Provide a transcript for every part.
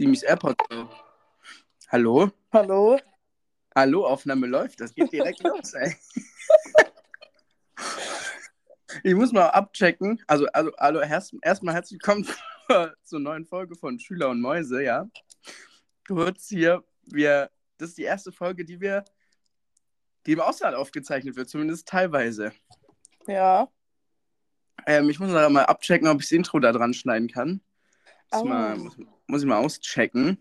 Simis AirPods. Hallo? Hallo? Hallo, Aufnahme läuft. Das geht direkt los, ey. Ich muss mal abchecken. Also, also, also erst, erstmal herzlich willkommen zur neuen Folge von Schüler und Mäuse, ja. Kurz hier, wir, das ist die erste Folge, die wir, die im Ausland aufgezeichnet wird, zumindest teilweise. Ja. Ähm, ich muss mal abchecken, ob ich das Intro da dran schneiden kann. Muss, Oh. mal, muss, muss ich mal auschecken.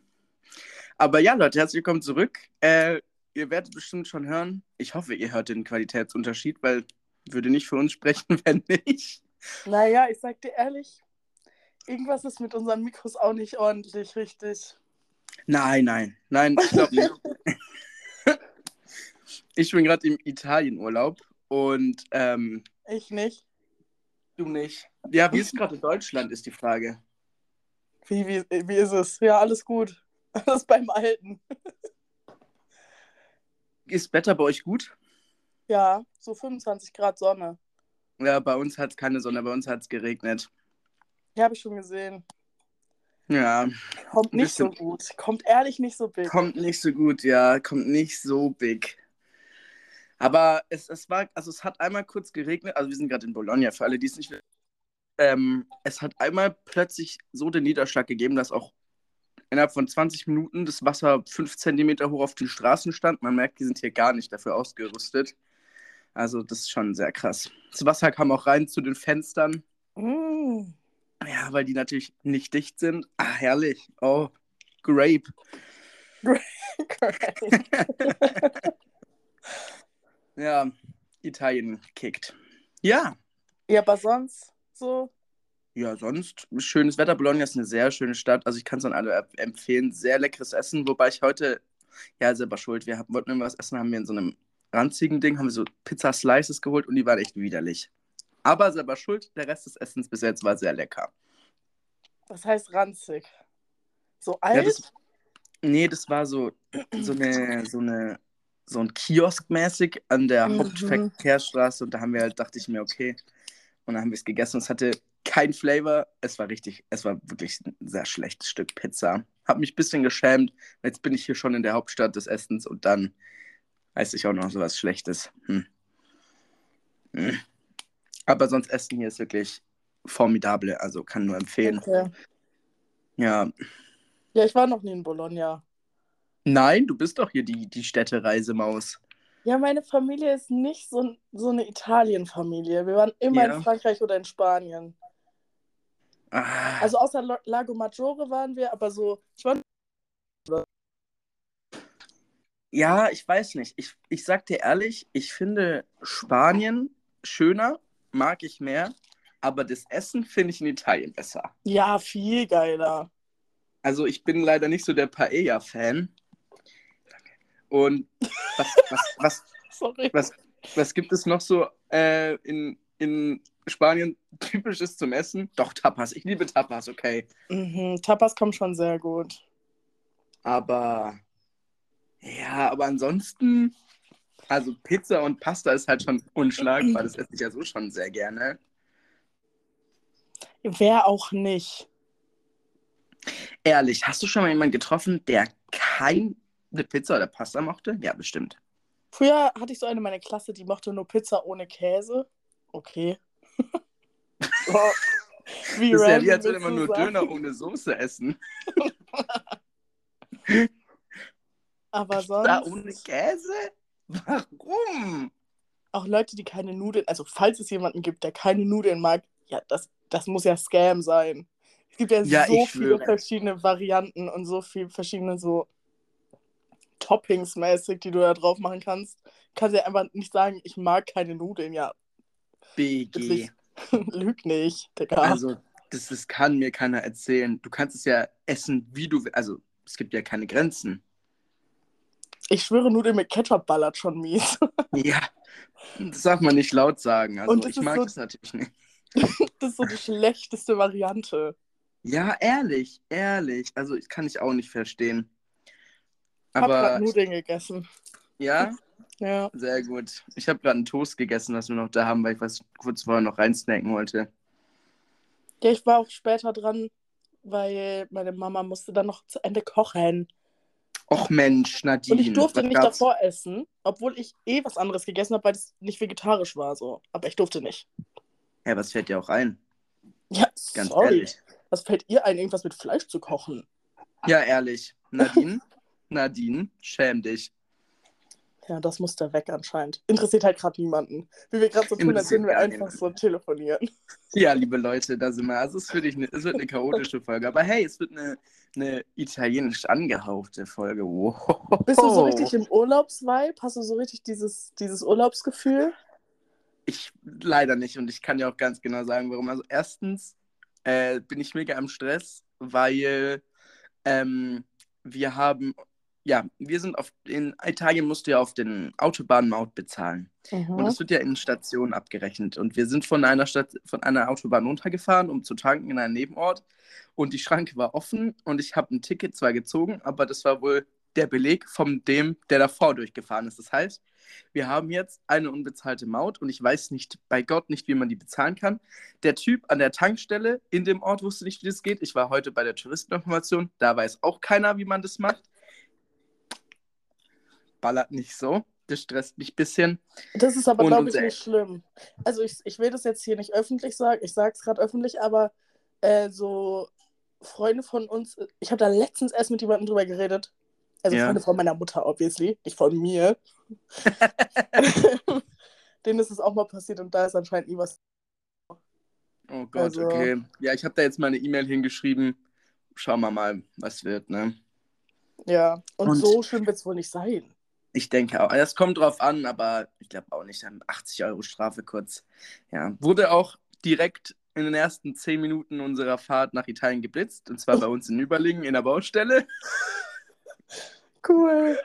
Aber ja, Leute, herzlich willkommen zurück. Äh, ihr werdet bestimmt schon hören. Ich hoffe, ihr hört den Qualitätsunterschied, weil würde nicht für uns sprechen, wenn nicht. Naja, ich sag dir ehrlich, irgendwas ist mit unseren Mikros auch nicht ordentlich, richtig. Nein, nein, nein, ich glaube nicht. ich bin gerade im Italienurlaub und ähm, Ich nicht. du nicht. Ja, wie ist gerade Deutschland, ist die Frage. Wie, wie, wie ist es? Ja, alles gut. Alles beim Alten. Ist Wetter bei euch gut? Ja, so 25 Grad Sonne. Ja, bei uns hat es keine Sonne, bei uns hat es geregnet. Ja, habe ich schon gesehen. Ja, Kommt nicht so bisschen- gut. Kommt ehrlich nicht so big. kommt nicht so gut, ja, kommt nicht so big. Aber es, es war, also es hat einmal kurz geregnet, also wir sind gerade in Bologna, für alle, die es nicht wissen. Ähm, es hat einmal plötzlich so den Niederschlag gegeben, dass auch innerhalb von 20 Minuten das Wasser 5 Zentimeter hoch auf den Straßen stand. Man merkt, die sind hier gar nicht dafür ausgerüstet. Also das ist schon sehr krass. Das Wasser kam auch rein zu den Fenstern. Mm. Ja, weil die natürlich nicht dicht sind. Ah, herrlich. Oh, Grape. Ja, Italien kickt. Ja, ja, aber sonst so. ja, sonst schönes Wetter. Bologna ist eine sehr schöne Stadt. Also ich kann es an alle empfehlen. Sehr leckeres Essen, wobei ich heute, ja, selber schuld. Wir haben, wollten irgendwas essen, haben wir in so einem ranzigen Ding, haben wir so Pizza-Slices geholt und die waren echt widerlich. Aber selber schuld, der Rest des Essens bis jetzt war sehr lecker. Was heißt ranzig? So Ja, alt? das, nee, das war so, so eine, so eine, so ein Kiosk mäßig an der Mhm. Hauptverkehrsstraße und da haben wir halt, dachte ich mir, okay. Und dann haben wir es gegessen und es hatte kein Flavor. Es war richtig, es war wirklich ein sehr schlechtes Stück Pizza. Hab mich ein bisschen geschämt. Jetzt bin ich hier schon in der Hauptstadt des Essens und dann weiß ich auch noch so was Schlechtes. Hm. Hm. Aber sonst Essen hier ist wirklich formidable, also kann nur empfehlen. Okay. Ja, Ja, ich war noch nie in Bologna. Nein, du bist doch hier die, die Städtereisemaus. Ja, meine Familie ist nicht so, so eine Italien-Familie. Wir waren immer Ja. in Frankreich oder in Spanien. Ah, Also außer Lago Maggiore waren wir, aber so, ich war ja, ich weiß nicht. Ich, ich sag dir ehrlich, ich finde Spanien schöner, mag ich mehr, aber das Essen finde ich in Italien besser. ja viel geiler. Also ich bin leider nicht so der Paella-Fan. Und was, was, was, was, was gibt es noch so äh, in, in Spanien typisches zum Essen? Doch, Tapas. Ich liebe Tapas, okay. Mhm, Tapas kommt schon sehr gut. Aber ja, aber ansonsten, also Pizza und Pasta ist halt schon unschlagbar. Das esse ich ja so schon sehr gerne. Wer auch nicht. Ehrlich, hast du schon mal jemanden getroffen, der keine Pizza oder Pasta mochte? Ja, bestimmt. Früher hatte ich so eine in meiner Klasse, die mochte nur Pizza ohne Käse. Okay. oh, wie Das ist ja wie, als würde man nur sagen? Döner ohne Soße essen. Aber Da sonst ohne Käse? Warum? auch Leute, die keine Nudeln, also falls es jemanden gibt, der keine Nudeln mag, ja, das, das muss ja Scam sein. Es gibt ja, Ja, so viele schwöre. verschiedene Varianten und so viele verschiedene so Toppings mäßig, die du da drauf machen kannst. Du kannst ja einfach nicht sagen, ich mag keine Nudeln. Ja, BG. Lüg nicht, Digga. Also, das, das kann mir keiner erzählen. Du kannst es ja essen, wie du willst. Also, es gibt ja keine Grenzen. ich schwöre, Nudeln mit Ketchup ballert schon mies. Ja, das darf man nicht laut sagen. Also ich mag so- das natürlich nicht. Das ist so die schlechteste Variante. Ja, ehrlich, ehrlich. Also ich kann ich auch nicht verstehen. Ich hab Aber grad Nudeln gegessen. ja, Ja. sehr gut. Ich habe gerade einen Toast gegessen, was wir noch da haben, weil ich was kurz vorher noch reinsnacken wollte. Ja, ich war auch später dran, weil meine Mama musste dann noch zu Ende kochen. Och Mensch, Nadine. Und ich durfte nicht gab's? davor essen, obwohl ich eh was anderes gegessen habe, weil es nicht vegetarisch war. So. Aber ich durfte nicht. Ja, was fällt dir auch ein? Ja, Ganz sorry. ehrlich. Was fällt ihr ein, irgendwas mit Fleisch zu kochen? Ja, ehrlich. Nadine, Nadine, schäm dich. Ja, das muss da weg anscheinend. Interessiert halt gerade niemanden. Wie wir gerade so tun, als würden wir einfach so telefonieren. Ja, liebe Leute, da sind wir. Also es wird, nicht, ne- es wird eine chaotische Folge. Aber hey, es wird eine, eine italienisch angehauchte Folge. Wow. Bist du so richtig im Urlaubsvibe? Hast du so richtig dieses, dieses Urlaubsgefühl? Ich leider nicht und ich kann dir auch ganz genau sagen, warum. Also erstens äh, bin ich mega am Stress, weil ähm, wir haben, ja, wir sind auf, in Italien musst du ja auf den Autobahnmaut bezahlen. Und Mhm. es wird ja in Stationen abgerechnet. Und wir sind von einer Stadt, von einer Autobahn runtergefahren, um zu tanken in einen Nebenort. Und die Schranke war offen und ich habe ein Ticket zwar gezogen, aber das war wohl der Beleg von dem, der davor durchgefahren ist. Das heißt, wir haben jetzt eine unbezahlte Maut und ich weiß nicht, bei Gott nicht, wie man die bezahlen kann. Der Typ an der Tankstelle in dem Ort wusste nicht, wie das geht. Ich war heute bei der Touristeninformation, da weiß auch keiner, wie man das macht. Ballert nicht so. Das stresst mich ein bisschen. Das ist aber, glaube ich, nicht schlimm. Also ich, ich will das jetzt hier nicht öffentlich sagen, ich sage es gerade öffentlich, aber äh, so Freunde von uns, ich habe da letztens erst mit jemandem drüber geredet. Also Ja. Freunde von meiner Mutter, obviously, nicht von mir. Denen ist es auch mal passiert und da ist anscheinend nie was. Oh Gott, Also- okay. Ja, ich habe da jetzt mal eine E-Mail hingeschrieben. Schauen wir mal, was wird, ne? Ja, und, Und- so schlimm wird es wohl nicht sein. Ich denke auch. Das kommt drauf an, aber ich glaube auch nicht. Dann 80 Euro Strafe kurz. Ja, wurde auch direkt in den ersten 10 Minuten unserer Fahrt nach Italien geblitzt. Und zwar bei uns in Überlingen in der Baustelle. Cool.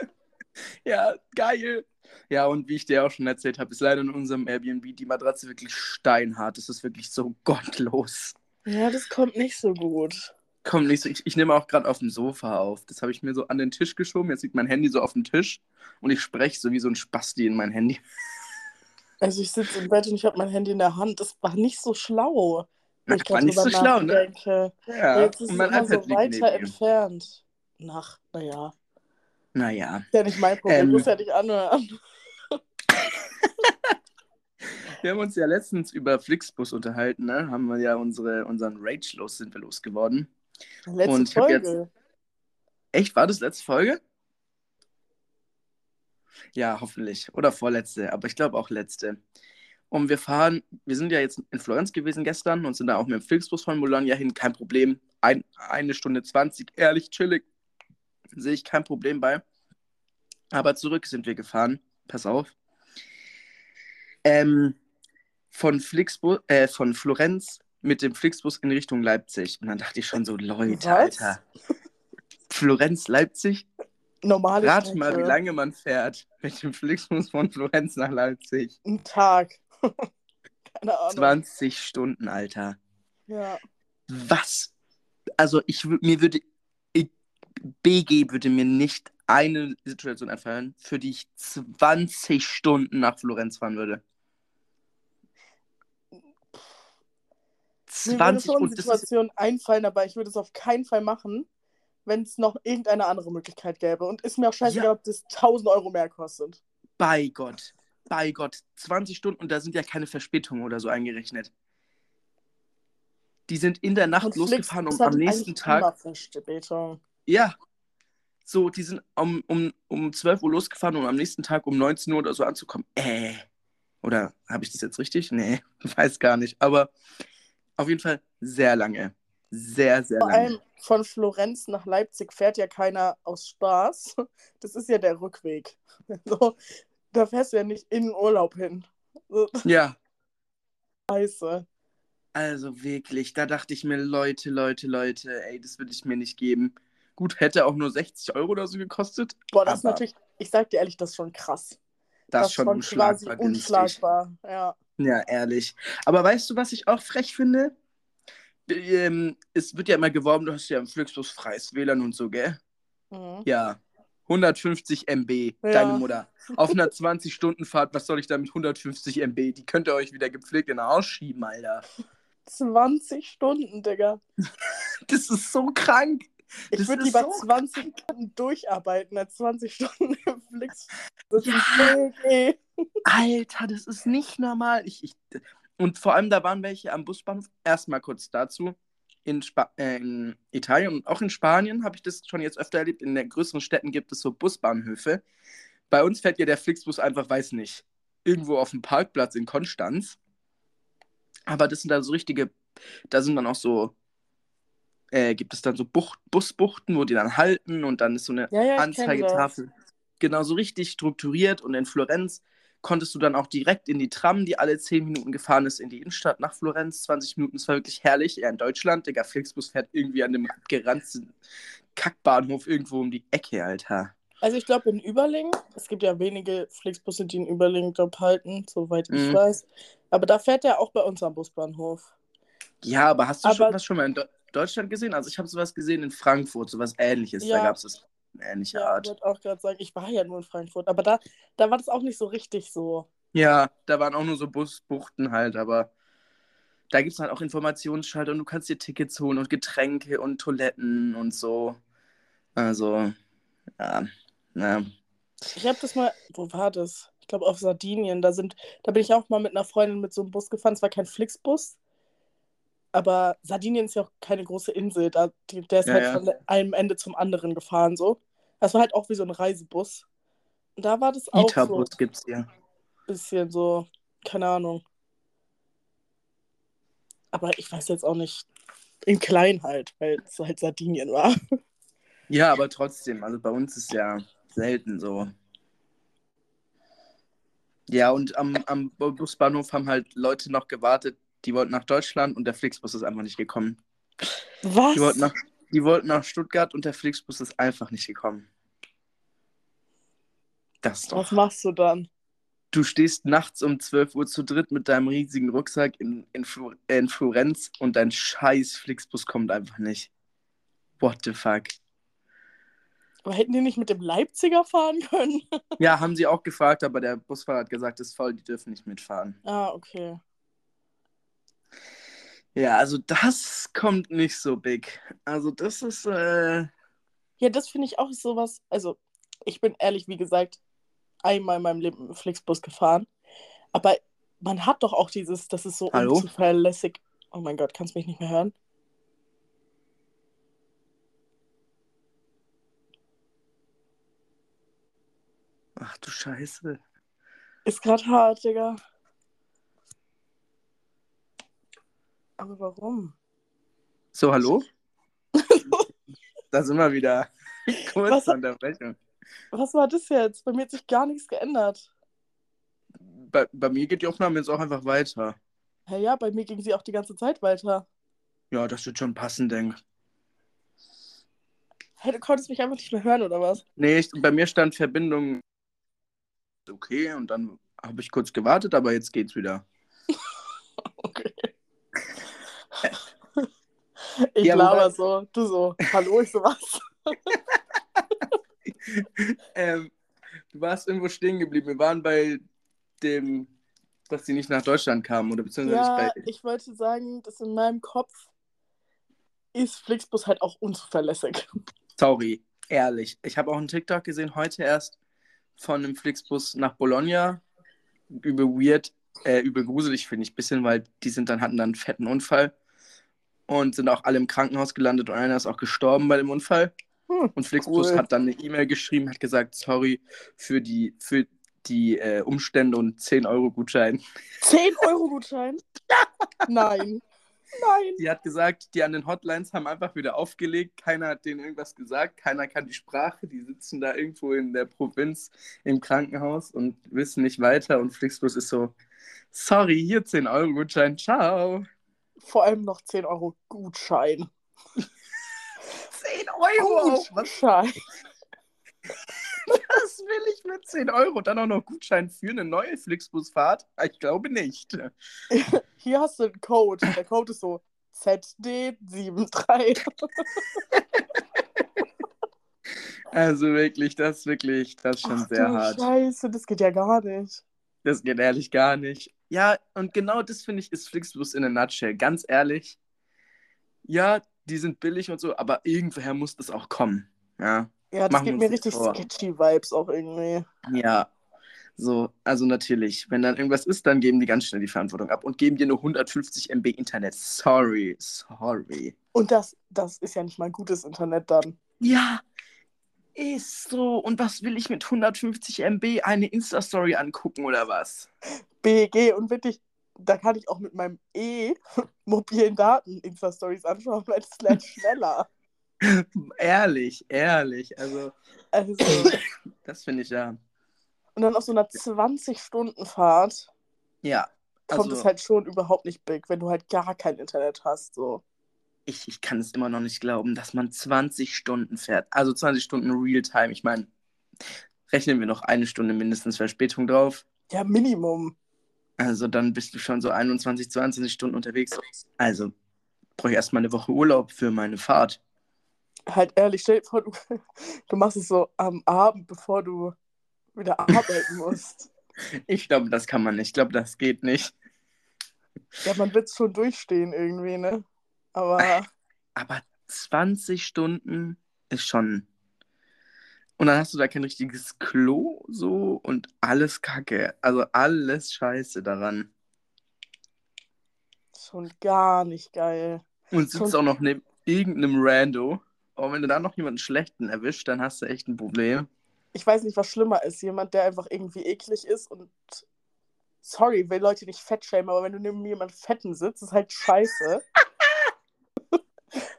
Ja, geil. Ja, und wie ich dir auch schon erzählt habe, ist leider in unserem Airbnb die Matratze wirklich steinhart. Das ist wirklich so gottlos. Ja, das kommt nicht so gut. Kommt nicht so. Ich, ich nehme auch gerade auf dem Sofa auf. Das habe ich mir so an den Tisch geschoben. Jetzt liegt mein Handy so auf dem Tisch und ich spreche so wie so ein Spasti in mein Handy. Also ich sitze im Bett und ich habe mein Handy in der Hand. Das war nicht so schlau. wenn ich War nicht so schlau, ne? Ja, Jetzt ist es immer iPad so weiter entfernt. Nach, naja. Naja. Ist ja nicht mein Problem, Ähm. muss ja nicht anhören. Wir haben uns ja letztens über Flixbus unterhalten, ne? Haben wir ja unsere, unseren Rage los, sind wir losgeworden. Letzte und ich Folge. Echt, war das letzte Folge? Ja, hoffentlich. Oder vorletzte, aber ich glaube auch letzte. Und wir fahren, wir sind ja jetzt in Florenz gewesen gestern und sind da auch mit dem Flixbus von Bologna hin, kein Problem. Ein, eine Stunde 20, ehrlich chillig. Sehe ich kein Problem bei. Aber zurück sind wir gefahren. Pass auf. Ähm, von, Flixbus, äh, von Florenz mit dem Flixbus in Richtung Leipzig. Und dann dachte ich schon so, Leute, Was? Alter. Florenz, Leipzig. Normale Rat Strecke. mal, wie lange man fährt mit dem Flixbus von Florenz nach Leipzig. Ein Tag. Keine Ahnung. 20 Stunden, Alter. Ja. Was? Also ich mir würde ich, BG würde mir nicht eine Situation einfallen, für die ich 20 Stunden nach Florenz fahren würde. Mir würde 20 schon und Situationen einfallen, aber ich würde es auf keinen Fall machen, wenn es noch irgendeine andere Möglichkeit gäbe. Und ist mir auch scheißegal, Ja. ob das 1000 Euro mehr kostet. bei Gott. Bei Gott. 20 Stunden und da sind ja keine Verspätungen oder so eingerechnet. Die sind in der Nacht Und losgefahren, um Flixbus hat am nächsten Tag. Ja. So, die sind um, um, um 12 Uhr losgefahren, um am nächsten Tag um 19 Uhr oder so anzukommen. Äh. Oder habe ich das jetzt richtig? Nee, weiß gar nicht. Aber auf jeden Fall sehr lange. Sehr, sehr Vor lange. allem von Florenz nach Leipzig fährt ja keiner aus Spaß. Das ist ja der Rückweg. So, da fährst du ja nicht in den Urlaub hin. So, Ja, scheiße. also wirklich, da dachte ich mir, Leute, Leute, Leute, ey, das würde ich mir nicht geben. Gut, hätte auch nur 60 Euro oder so gekostet. Boah, das ist natürlich, ich sag dir ehrlich, das ist schon krass. Das, ist schon quasi unschlagbar günstig. unschlagbar. Ja. Ja, ehrlich. Aber weißt du, was ich auch frech finde? Ähm, es wird ja immer geworben, du hast ja im Flixbus freies WLAN und so, gell? Mhm. Ja. 150 MB, Ja. deine Mutter. Auf einer 20-Stunden-Fahrt, was soll ich da mit 150 MB? Die könnt ihr euch wieder gepflegt in den Arsch schieben, Alter. 20 Stunden, Digga. Das ist so krank. Ich Das würde lieber so 20 Stunden durcharbeiten als 20 Stunden im Flix. Das Ja. ist okay. Alter, das ist nicht normal. Ich, ich, und vor allem, da waren welche am Busbahnhof. Erstmal kurz dazu. In, Spa äh, in Italien und auch in Spanien habe ich das schon jetzt öfter erlebt. In den größeren Städten gibt es so Busbahnhöfe. Bei uns fährt ja der Flixbus einfach, weiß nicht, irgendwo auf dem Parkplatz in Konstanz. Aber das sind dann so richtige, da sind dann auch so, äh, gibt es dann so Bucht, Busbuchten, wo die dann halten und dann ist so eine Ja, ja, Anzeigetafel. Genau, so richtig strukturiert. Und in Florenz konntest du dann auch direkt in die Tram, die alle 10 Minuten gefahren ist, in die Innenstadt nach Florenz. 20 Minuten, das war wirklich herrlich. Ja, in Deutschland, Digga, Flixbus fährt irgendwie an dem geranzten Kackbahnhof irgendwo um die Ecke, Alter. Also ich glaube in Überlingen, es gibt ja wenige Flixbusse, die in Überlingen Job halten, soweit ich Mhm. weiß. Aber da fährt er auch bei uns am Busbahnhof. Ja, aber hast du Aber- schon was schon mal in Do Deutschland gesehen? Also ich habe sowas gesehen in Frankfurt, sowas ähnliches. Da Ja. gab es ähnliche Ja, ich Art. wollte auch gerade sagen, ich war ja nur in Frankfurt, aber da, da war das auch nicht so richtig so. Ja, da waren auch nur so Busbuchten halt, aber da gibt es halt auch Informationsschalter und du kannst dir Tickets holen und Getränke und Toiletten und so. Also, ja, na. Ich habe das mal, wo war das? Ich glaube auf Sardinien. Da sind, da bin ich auch mal mit einer Freundin mit so einem Bus gefahren. Es war kein Flixbus, aber Sardinien ist ja auch keine große Insel. Da, die, der ist Ja, halt ja. von einem Ende zum anderen gefahren so. Das war halt auch wie so ein Reisebus. Und da war das auch so Ita-Bus gibt's hier. ein bisschen so, keine Ahnung. Aber ich weiß jetzt auch nicht, in klein halt, weil es halt Sardinien war. Ja, aber trotzdem, also bei uns ist ja selten so. Ja, und am, am Busbahnhof haben halt Leute noch gewartet, die wollten nach Deutschland und der Flixbus ist einfach nicht gekommen. Was? Die wollten nach, die wollten nach Stuttgart und der Flixbus ist einfach nicht gekommen. Das ist doch. Was machst du dann? Du stehst nachts um 12 Uhr zu dritt mit deinem riesigen Rucksack in, in, äh, in Florenz und dein scheiß Flixbus kommt einfach nicht. What the fuck? Aber hätten die nicht mit dem Leipziger fahren können? Ja, haben sie auch gefragt, aber der Busfahrer hat gesagt, es ist voll, die dürfen nicht mitfahren. ah, okay. Ja, also das kommt nicht so big. Also das ist, äh, Ja, das finde ich auch sowas. Also, ich bin ehrlich, wie gesagt, einmal in meinem Leben im Flixbus gefahren. Aber man hat doch auch dieses, das ist so Hallo? unzuverlässig. Oh mein Gott, kannst du mich nicht mehr hören? ach du Scheiße. Ist gerade hart, Digga. Aber warum? So, hallo? da sind wir wieder. Kurze Was- Unterbrechung. Was war das jetzt? Bei mir hat sich gar nichts geändert. Bei, bei mir geht die Aufnahme jetzt auch einfach weiter. Ja, ja, bei mir ging sie auch die ganze Zeit weiter. Ja, das wird schon passen, denk. Hey, du konntest mich einfach nicht mehr hören, oder was? Nee, ich, bei mir stand Verbindung okay und dann habe ich kurz gewartet, aber jetzt geht's wieder. Okay. Ich Ja, laber so, du so, hallo, ich so was. ähm, du warst irgendwo stehen geblieben. Wir waren bei dem, dass sie nicht nach Deutschland kamen oder beziehungsweise Ja, nicht bei. ich wollte sagen, dass in meinem Kopf ist Flixbus halt auch unzuverlässig. Sorry, ehrlich. Ich habe auch einen TikTok gesehen heute erst von einem Flixbus nach Bologna. Übel weird, äh, übel gruselig finde ich ein bisschen, weil die sind dann hatten dann einen fetten Unfall und sind auch alle im Krankenhaus gelandet und einer ist auch gestorben bei dem Unfall. Hm, Und Flixbus cool. hat dann eine E-Mail geschrieben, hat gesagt, sorry für die, für die äh, Umstände und 10-Euro-Gutschein. 10-Euro-Gutschein? Nein. Nein. Die hat gesagt, die an den Hotlines haben einfach wieder aufgelegt. Keiner hat denen irgendwas gesagt. Keiner kann die Sprache. Die sitzen da irgendwo in der Provinz im Krankenhaus und wissen nicht weiter. Und Flixbus ist so, sorry, hier 10-Euro-Gutschein. Ciao. Vor allem noch 10-Euro-Gutschein. 10 Euro? Was, Gutschein. was will ich mit 10 Euro? Dann auch noch Gutschein für eine neue Flixbusfahrt? Ich glaube nicht. Hier hast du einen Code. Der Code ist so ZD73. Also wirklich, das ist wirklich, das ist schon Ach sehr hart. Scheiße, das geht ja gar nicht. Das geht ehrlich gar nicht. Ja, und genau das finde ich ist Flixbus in a nutshell. Ganz ehrlich. Ja, die sind billig und so, aber irgendwoher muss das auch kommen. Ja, Ja, das Machen gibt mir richtig vor. sketchy Vibes auch irgendwie. ja. So, also natürlich, wenn dann irgendwas ist, dann geben die ganz schnell die Verantwortung ab und geben dir nur 150 MB Internet. Sorry, sorry. Und das, das ist ja nicht mal gutes Internet dann. Ja, ist so. Und was will ich mit 150 MB eine Insta-Story angucken oder was? BG und wirklich, da kann ich auch mit meinem E mobilen Daten Insta-Stories anschauen, weil es lernt schneller. ehrlich, ehrlich. Also, Also, das finde ich ja. und dann auf so einer 20-Stunden-Fahrt Ja, kommt also es halt schon überhaupt nicht big, wenn du halt gar kein Internet hast. So. Ich, ich kann es immer noch nicht glauben, dass man 20 Stunden fährt. Also 20 Stunden Realtime. Ich meine, rechnen wir noch eine Stunde mindestens Verspätung drauf. Ja, Minimum. Also dann bist du schon so 21, 22 Stunden unterwegs. Also brauche ich erstmal eine Woche Urlaub für meine Fahrt. Halt ehrlich, stell dir vor, du, du machst es so am Abend, bevor du wieder arbeiten musst. Ich glaube, das kann man nicht. Ich glaube, das geht nicht. Ja, man wird es schon durchstehen irgendwie, ne? Aber Aber 20 Stunden ist schon. Und dann hast du da kein richtiges Klo so und alles Kacke. Also alles Scheiße daran. schon gar nicht geil. Und sitzt Schon- auch noch neben irgendeinem Rando. Und wenn du da noch jemanden Schlechten erwischt, dann hast du echt ein Problem. Ich weiß nicht, was schlimmer ist. Jemand, der einfach irgendwie eklig ist und. Sorry, will Leute nicht fett schämen, aber wenn du neben jemandem Fetten sitzt, ist halt scheiße.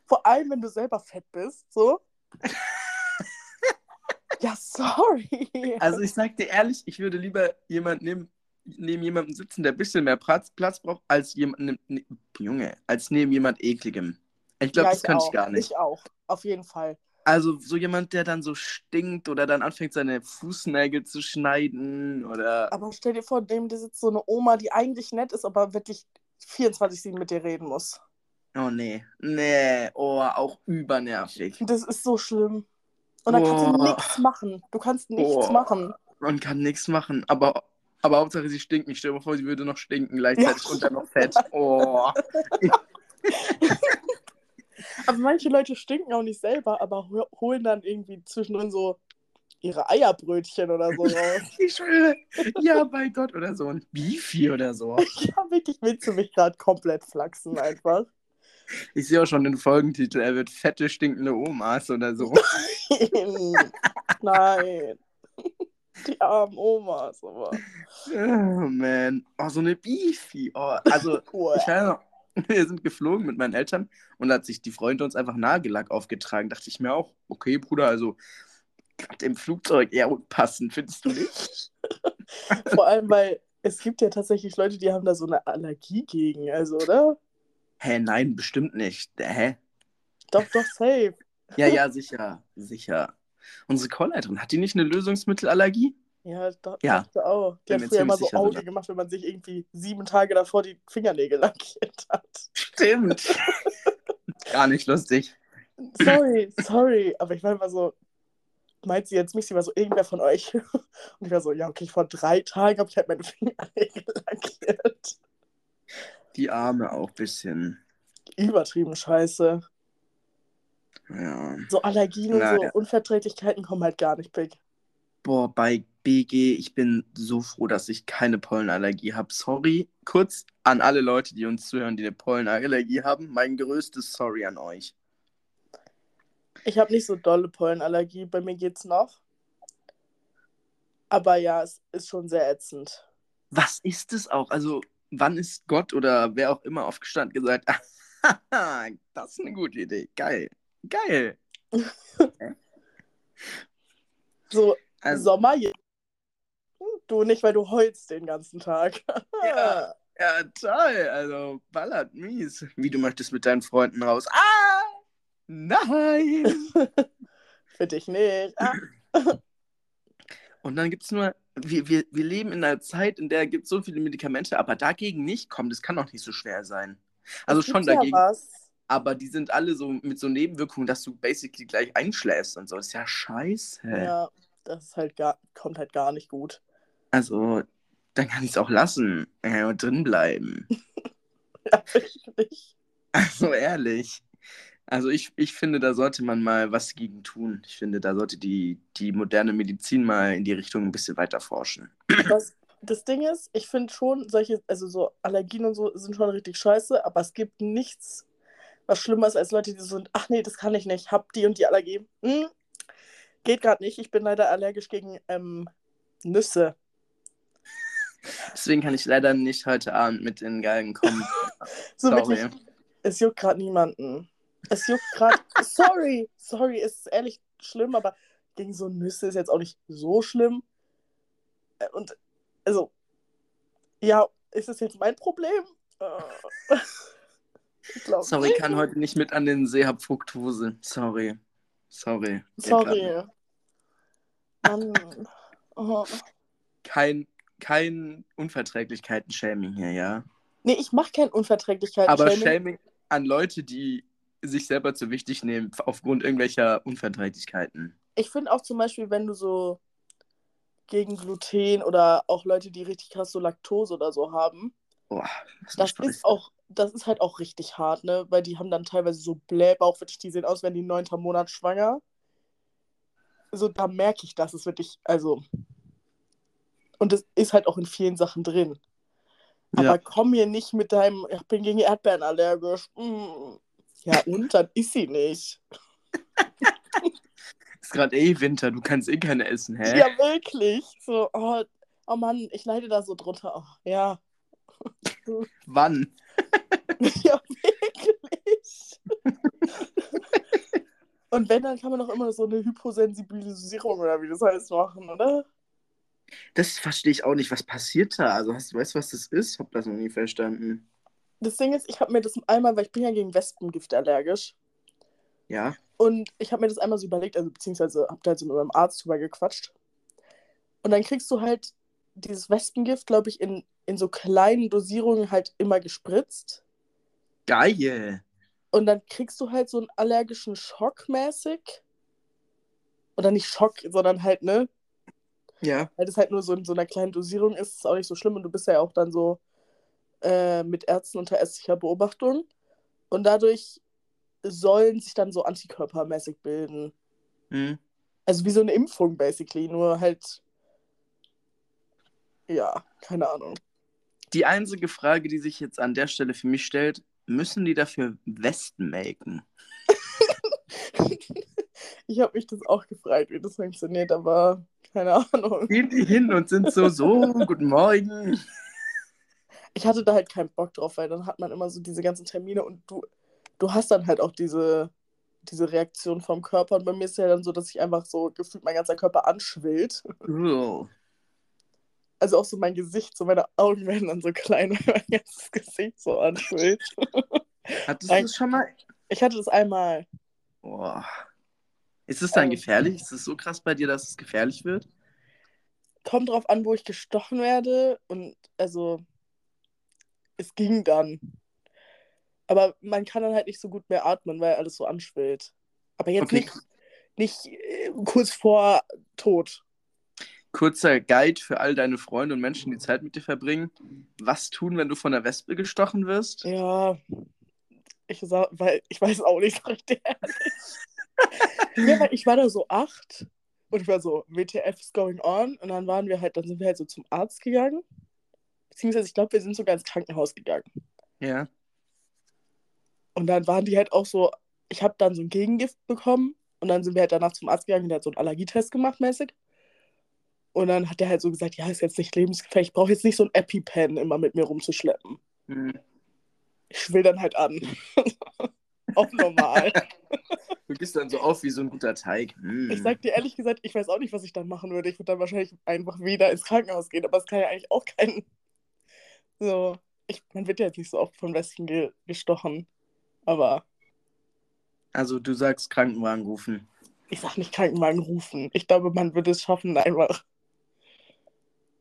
Vor allem, wenn du selber fett bist, so. ja, sorry. Also ich sag dir ehrlich, ich würde lieber jemand neben, neben jemandem sitzen, der ein bisschen mehr Platz, Platz braucht, als jemand, ne, Junge, als neben jemand ekligem. Ich glaube, ja, das könnte ich gar nicht. Ich auch, auf jeden Fall. Also so jemand, der dann so stinkt oder dann anfängt, seine Fußnägel zu schneiden oder... Aber stell dir vor, neben dir sitzt so eine Oma, die eigentlich nett ist, aber wirklich 24-7 mit dir reden muss. Oh nee, nee, oh, auch übernervig. Das ist so schlimm. Und dann kannst du Boah. nichts machen. Du kannst nichts Boah. machen. Man kann nichts machen, aber, aber Hauptsache sie stinkt nicht. Stell dir mal vor, sie würde noch stinken gleichzeitig Ja. und dann noch fett. Oh. Aber manche Leute stinken auch nicht selber, aber ho- holen dann irgendwie zwischendrin so ihre Eierbrötchen oder so raus. Ich schwöre. Ja, bei Gott oder so. Ein Beefy oder so. ja, wirklich willst du mich gerade komplett flachsen einfach. Ich sehe auch schon den Folgentitel. Er wird fette, stinkende Omas oder so. Nein. Die armen Omas, aber. Oh, man. Oh, so eine Beefy. Oh, also, ich weiß noch, wir sind geflogen mit meinen Eltern und da hat sich die Freunde uns einfach Nagellack aufgetragen. Dachte ich mir auch, okay, Bruder, also gerade im Flugzeug eher unpassend, findest du nicht? Vor allem, weil es gibt ja tatsächlich Leute, die haben da so eine Allergie gegen, also, oder? Hä, nein, bestimmt nicht. Hä? Doch, doch, safe. Ja, ja, sicher, sicher. Unsere Chorleiterin, hat die nicht eine Lösungsmittelallergie? Ja, da, Ja. dachte auch. Die Bin hat früher immer so Auge gemacht, wenn man sich irgendwie sieben Tage davor die Fingernägel lackiert hat. Stimmt. Gar nicht lustig. Sorry, sorry. Aber ich war immer so, meint sie jetzt mich? Sie war so, irgendwer von euch. Und ich war so, ja, okay, vor drei Tagen habe ich halt meine Fingernägel lackiert. Die Arme auch ein bisschen. Übertrieben scheiße. Ja. So Allergien und Naja. so Unverträglichkeiten kommen halt gar nicht big. Boah, bei BG, ich bin so froh, dass ich keine Pollenallergie habe. Sorry, kurz an alle Leute, die uns zuhören, die eine Pollenallergie haben. Mein größtes Sorry an euch. Ich habe nicht so dolle Pollenallergie, bei mir geht's noch. Aber ja, es ist schon sehr ätzend. Was ist es auch? Also, wann ist Gott oder wer auch immer aufgestanden gesagt, "Haha, das ist eine gute Idee. Geil. Geil. So, Also, Sommer, du nicht, weil du heulst den ganzen Tag. Ja. ja, toll. Also, ballert mies. Wie du möchtest mit deinen Freunden raus. Ah! Nein! Für dich nicht. Ah, Und dann gibt es nur, wir, wir, wir leben in einer Zeit, in der gibt es so viele Medikamente, aber dagegen nicht kommen. Das kann doch nicht so schwer sein. Also es schon dagegen, Ja aber die sind alle so mit so Nebenwirkungen, dass du basically gleich einschläfst und so. Das ist ja scheiße. Ja, das ist halt gar, kommt halt gar nicht gut. Also, dann kann ich es auch lassen. Dann kann ich auch drin bleiben. Ja, wirklich. Also ehrlich. Also ich, ich finde, da sollte man mal was gegen tun. Ich finde, da sollte die, die moderne Medizin mal in die Richtung ein bisschen weiter forschen. Was, das Ding ist, ich finde schon, solche, also so Allergien und so sind schon richtig scheiße, aber es gibt nichts, was schlimmer ist als Leute, die so sind, ach nee, das kann ich nicht, hab die und die Allergie. Hm, geht gerade nicht, ich bin leider allergisch gegen ähm, Nüsse. Deswegen kann ich leider nicht heute Abend mit den Galgen kommen. So Sorry. wirklich, es juckt gerade niemanden. Es juckt gerade, sorry, sorry, es ist ehrlich schlimm, aber gegen so Nüsse ist jetzt auch nicht so schlimm. Äh, Und, also, ja, ist das jetzt mein Problem? Äh, Sorry, ich kann heute nicht mit an den See, hab Fructose. Sorry. Sorry. Sorry. Mann. Oh. Kein, kein Unverträglichkeiten-Shaming hier, ja? Nee, ich mache kein Unverträglichkeiten. Aber. Shaming an Leute, die sich selber zu wichtig nehmen, aufgrund irgendwelcher Unverträglichkeiten. Ich finde auch zum Beispiel, wenn du so gegen Gluten oder auch Leute, die richtig krass so Laktose oder so haben, Boah, das, das ist auch, das ist halt auch richtig hart, ne? Weil die haben dann teilweise so Blähbauch, wirklich, die sehen aus, wenn die neunter Monat schwanger. So, da merke ich, dass es wirklich, also. Und es ist halt auch in vielen Sachen drin. Aber Ja. komm mir nicht mit deinem, ich bin gegen Erdbeeren allergisch. Mm. Ja, und dann ist sie nicht. ist gerade eh Winter, du kannst eh keine essen, hä? Ja, wirklich. So, oh, oh Mann, ich leide da so drunter. Oh, ja. Wann? Ja, wirklich. Und wenn, dann kann man doch immer so eine Hyposensibilisierung oder wie das heißt machen, oder? Das verstehe ich auch nicht. Was passiert da? Also, hast, weißt du, was das ist? Ich habe das noch nie verstanden. Das Ding ist, ich habe mir das einmal, weil ich bin ja gegen Wespengift allergisch. Ja? Und ich habe mir das einmal so überlegt, also beziehungsweise habe da halt so mit meinem Arzt drüber gequatscht. Und dann kriegst du halt dieses Wespengift, glaube ich, in, in so kleinen Dosierungen halt immer gespritzt. Geil. Und dann kriegst du halt so einen allergischen Schock mäßig. Oder nicht Schock, sondern halt, ne? Ja. Weil das halt nur so in so einer kleinen Dosierung ist, ist auch nicht so schlimm. Und du bist ja auch dann so äh, mit Ärzten unter ärztlicher Beobachtung. Und dadurch sollen sich dann so antikörpermäßig bilden. Hm. Also wie so eine Impfung, basically. Nur halt. Ja, keine Ahnung. Die einzige Frage, die sich jetzt an der Stelle für mich stellt, müssen die dafür Westen melken? ich habe mich das auch gefragt, wie das funktioniert, aber keine Ahnung. Gehen die hin und sind so, so, guten Morgen. Ich hatte da halt keinen Bock drauf, weil dann hat man immer so diese ganzen Termine und du, du hast dann halt auch diese, diese Reaktion vom Körper. Und bei mir ist ja dann so, dass ich einfach so gefühlt mein ganzer Körper anschwillt. Oh. Also auch so mein Gesicht, so meine Augen werden dann so klein, weil mein ganzes Gesicht so anschwillt. Hattest du das schon mal? Ich hatte das einmal. Boah. Ist es dann Ähm. gefährlich? Ist es so krass bei dir, dass es gefährlich wird? Kommt drauf an, wo ich gestochen werde. Und also, es ging dann. Aber man kann dann halt nicht so gut mehr atmen, weil alles so anschwillt. Aber jetzt Okay. nicht, nicht äh, kurz vor Tod. Kurzer Guide für all deine Freunde und Menschen, die Zeit mit dir verbringen. Was tun, wenn du von der Wespe gestochen wirst? Ja, ich, sag, weil, ich weiß auch nicht, sag ich dir ehrlich. ja, ich war da so acht und ich war so, WTF is going on. Und dann waren wir halt, dann sind wir halt so zum Arzt gegangen. Beziehungsweise, ich glaube, wir sind sogar ins Krankenhaus gegangen. Ja. Und dann waren die halt auch so, ich habe dann so ein Gegengift bekommen und dann sind wir halt danach zum Arzt gegangen, der hat so einen Allergietest gemacht mäßig. Und dann hat der halt so gesagt, ja, ist jetzt nicht lebensgefährlich, ich brauche jetzt nicht so ein EpiPen immer mit mir rumzuschleppen. Hm. Ich schwill dann halt an. Auch normal. Du gehst dann so auf wie so ein guter Teig. Hm. Ich sag dir ehrlich gesagt, ich weiß auch nicht, was ich dann machen würde. Ich würde dann wahrscheinlich einfach wieder ins Krankenhaus gehen, aber es kann ja eigentlich auch keinen. So, ich, man wird ja jetzt nicht so oft von Westen ge gestochen. Aber Also du sagst Krankenwagen rufen. ich sag nicht Krankenwagen rufen. Ich glaube, man würde es schaffen, einfach.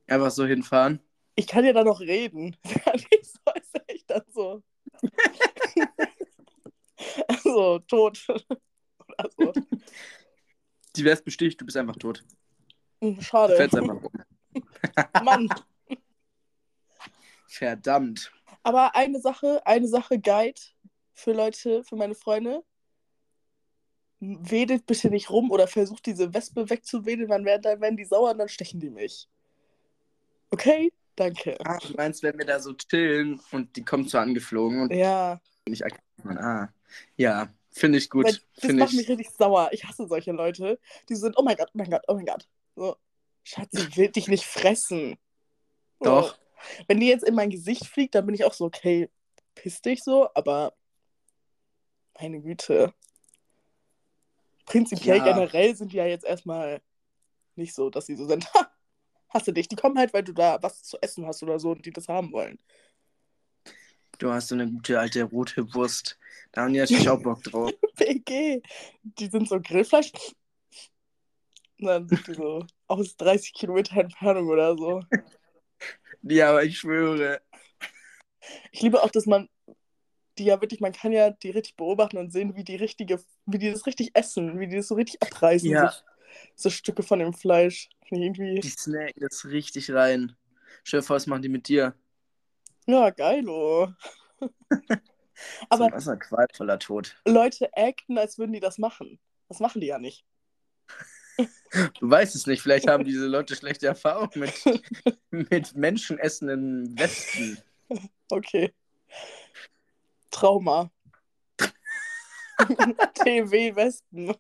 Einfach so hinfahren. Ich kann ja dann noch reden. So, wäre ich dann so. also, tot. Oder so. Die Wespe sticht, du bist einfach tot. Hm, Du Schade. fällst einfach um. Mann. Verdammt. Aber eine Sache, eine Sache Guide für Leute, für meine Freunde. Wedelt bitte nicht rum oder versucht diese Wespe wegzuwedeln, dann werden, dann werden die sauer und dann stechen die mich. Okay? Danke. Ah, du meinst, wenn wir da so chillen und die kommt so angeflogen und Ja, ich man, ah. Ja, finde ich gut. weil das Finde macht ich. mich richtig sauer. Ich hasse solche Leute, die sind, oh mein Gott, oh mein Gott, oh mein Gott. So, Schatz, sie will dich nicht fressen. Doch. Wenn die jetzt in mein Gesicht fliegt, dann bin ich auch so, okay, piss dich so, aber meine Güte. Prinzipiell Ja. generell sind die ja jetzt erstmal nicht so, dass sie so sind, ha, hasse dich. Die kommen halt, weil du da was zu essen hast oder so und die das haben wollen. Du hast so eine gute alte rote Wurst. Da haben die natürlich auch Bock drauf. PG. Die sind so Grillfleisch. Und dann sind die so aus 30 Kilometer Entfernung oder so. Ja, aber ich schwöre. Ich liebe auch, dass man die ja wirklich, man kann ja die richtig beobachten und sehen, wie die richtige, wie die das richtig essen, wie die das so richtig abreißen, Ja. so, so Stücke von dem Fleisch. Irgendwie, Die snacken das richtig rein. Chef, was machen die mit dir? ja, geilo. Aber Zum Wasser qualvoller Tod. Leute acten, als würden die das machen. Das machen die ja nicht. Du weißt es nicht, vielleicht haben diese Leute schlechte Erfahrungen mit, mit menschenessenden Wespen. Okay. Trauma. TW Wespen.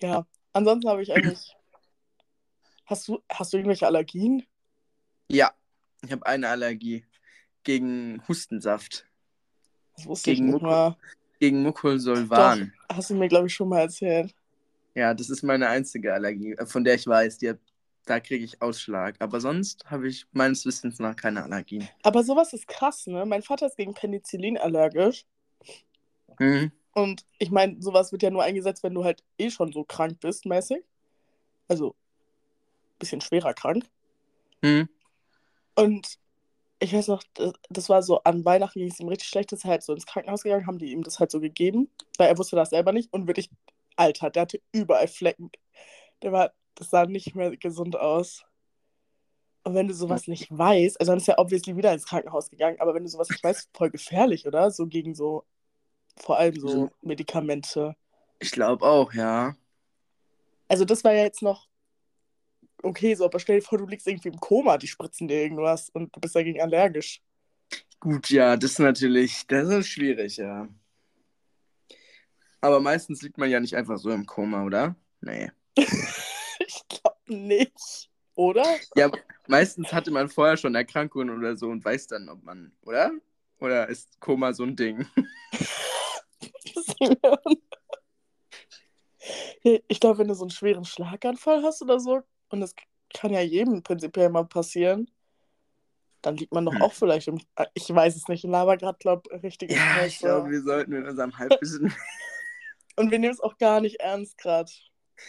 ja, ansonsten habe ich eigentlich. Hast du, hast du irgendwelche Allergien? Ja, ich habe eine Allergie gegen Hustensaft, Das wusste Gegen ich nicht Mucke. mal. Gegen Mucosolvan. Hast du mir, glaube ich, schon mal erzählt. Ja, das ist meine einzige Allergie, äh, von der ich weiß. Die, da kriege ich Ausschlag. Aber sonst habe ich meines Wissens nach keine Allergien. Aber sowas ist krass, ne? Mein Vater ist gegen Penicillin allergisch. Mhm. Und ich meine, sowas wird ja nur eingesetzt, wenn du halt eh schon so krank bist, mäßig. Also, bisschen schwerer krank. Mhm. Und ich weiß noch, das, war so, an Weihnachten ging es ihm richtig schlecht, ist halt so ins Krankenhaus gegangen, haben die ihm das halt so gegeben, weil er wusste das selber nicht und wirklich, Alter, der hatte überall Flecken. Der war, das sah nicht mehr gesund aus. Und wenn du sowas nicht weißt, also dann ist er obviously wieder ins Krankenhaus gegangen, aber wenn du sowas nicht weißt, voll gefährlich, oder? So gegen so, vor allem So. Medikamente. Ich glaube auch, ja. Also das war ja jetzt noch okay, so, aber stell dir vor, du liegst irgendwie im Koma, die spritzen dir irgendwas und du bist dagegen allergisch. Gut, ja, das ist natürlich, das ist schwierig, ja. Aber meistens liegt man ja nicht einfach so im Koma, oder? Nee. Ich glaube nicht. Oder? Ja, meistens hatte man vorher schon Erkrankungen oder so und weiß dann, ob man, oder? Oder ist Koma so ein Ding? ich glaube, wenn du so einen schweren Schlaganfall hast oder so, und das kann ja jedem prinzipiell mal passieren, dann liegt man doch Hm. auch vielleicht im. Ich weiß es nicht, ich laber gerade, glaub richtig. Ja, ich glaube, wir sollten in unserem Halbwissen. Und wir nehmen es auch gar nicht ernst gerade.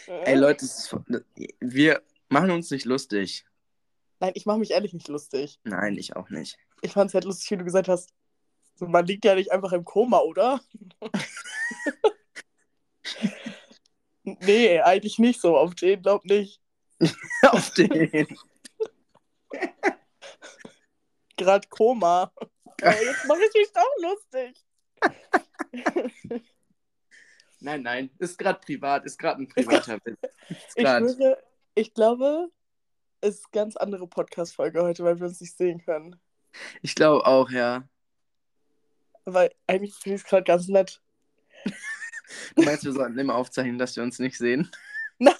Ey, Leute, es ist voll- wir machen uns nicht lustig. Nein, ich mache mich ehrlich nicht lustig. Nein, ich auch nicht. Ich fand es halt lustig, wie du gesagt hast, man liegt ja nicht einfach im Koma, oder? nee, eigentlich nicht so. Auf den glaub nicht. Auf den. Gerade Koma. Aber jetzt mache ich mich doch lustig. Nein, nein, ist gerade privat, ist gerade ein privater Witz. Ich ich glaube, es ist eine ganz andere Podcast-Folge heute, weil wir uns nicht sehen können. ich glaube auch, ja. Weil eigentlich finde ich es gerade ganz nett. Du meinst, wir sollten immer aufzeichnen, dass wir uns nicht sehen? Nein!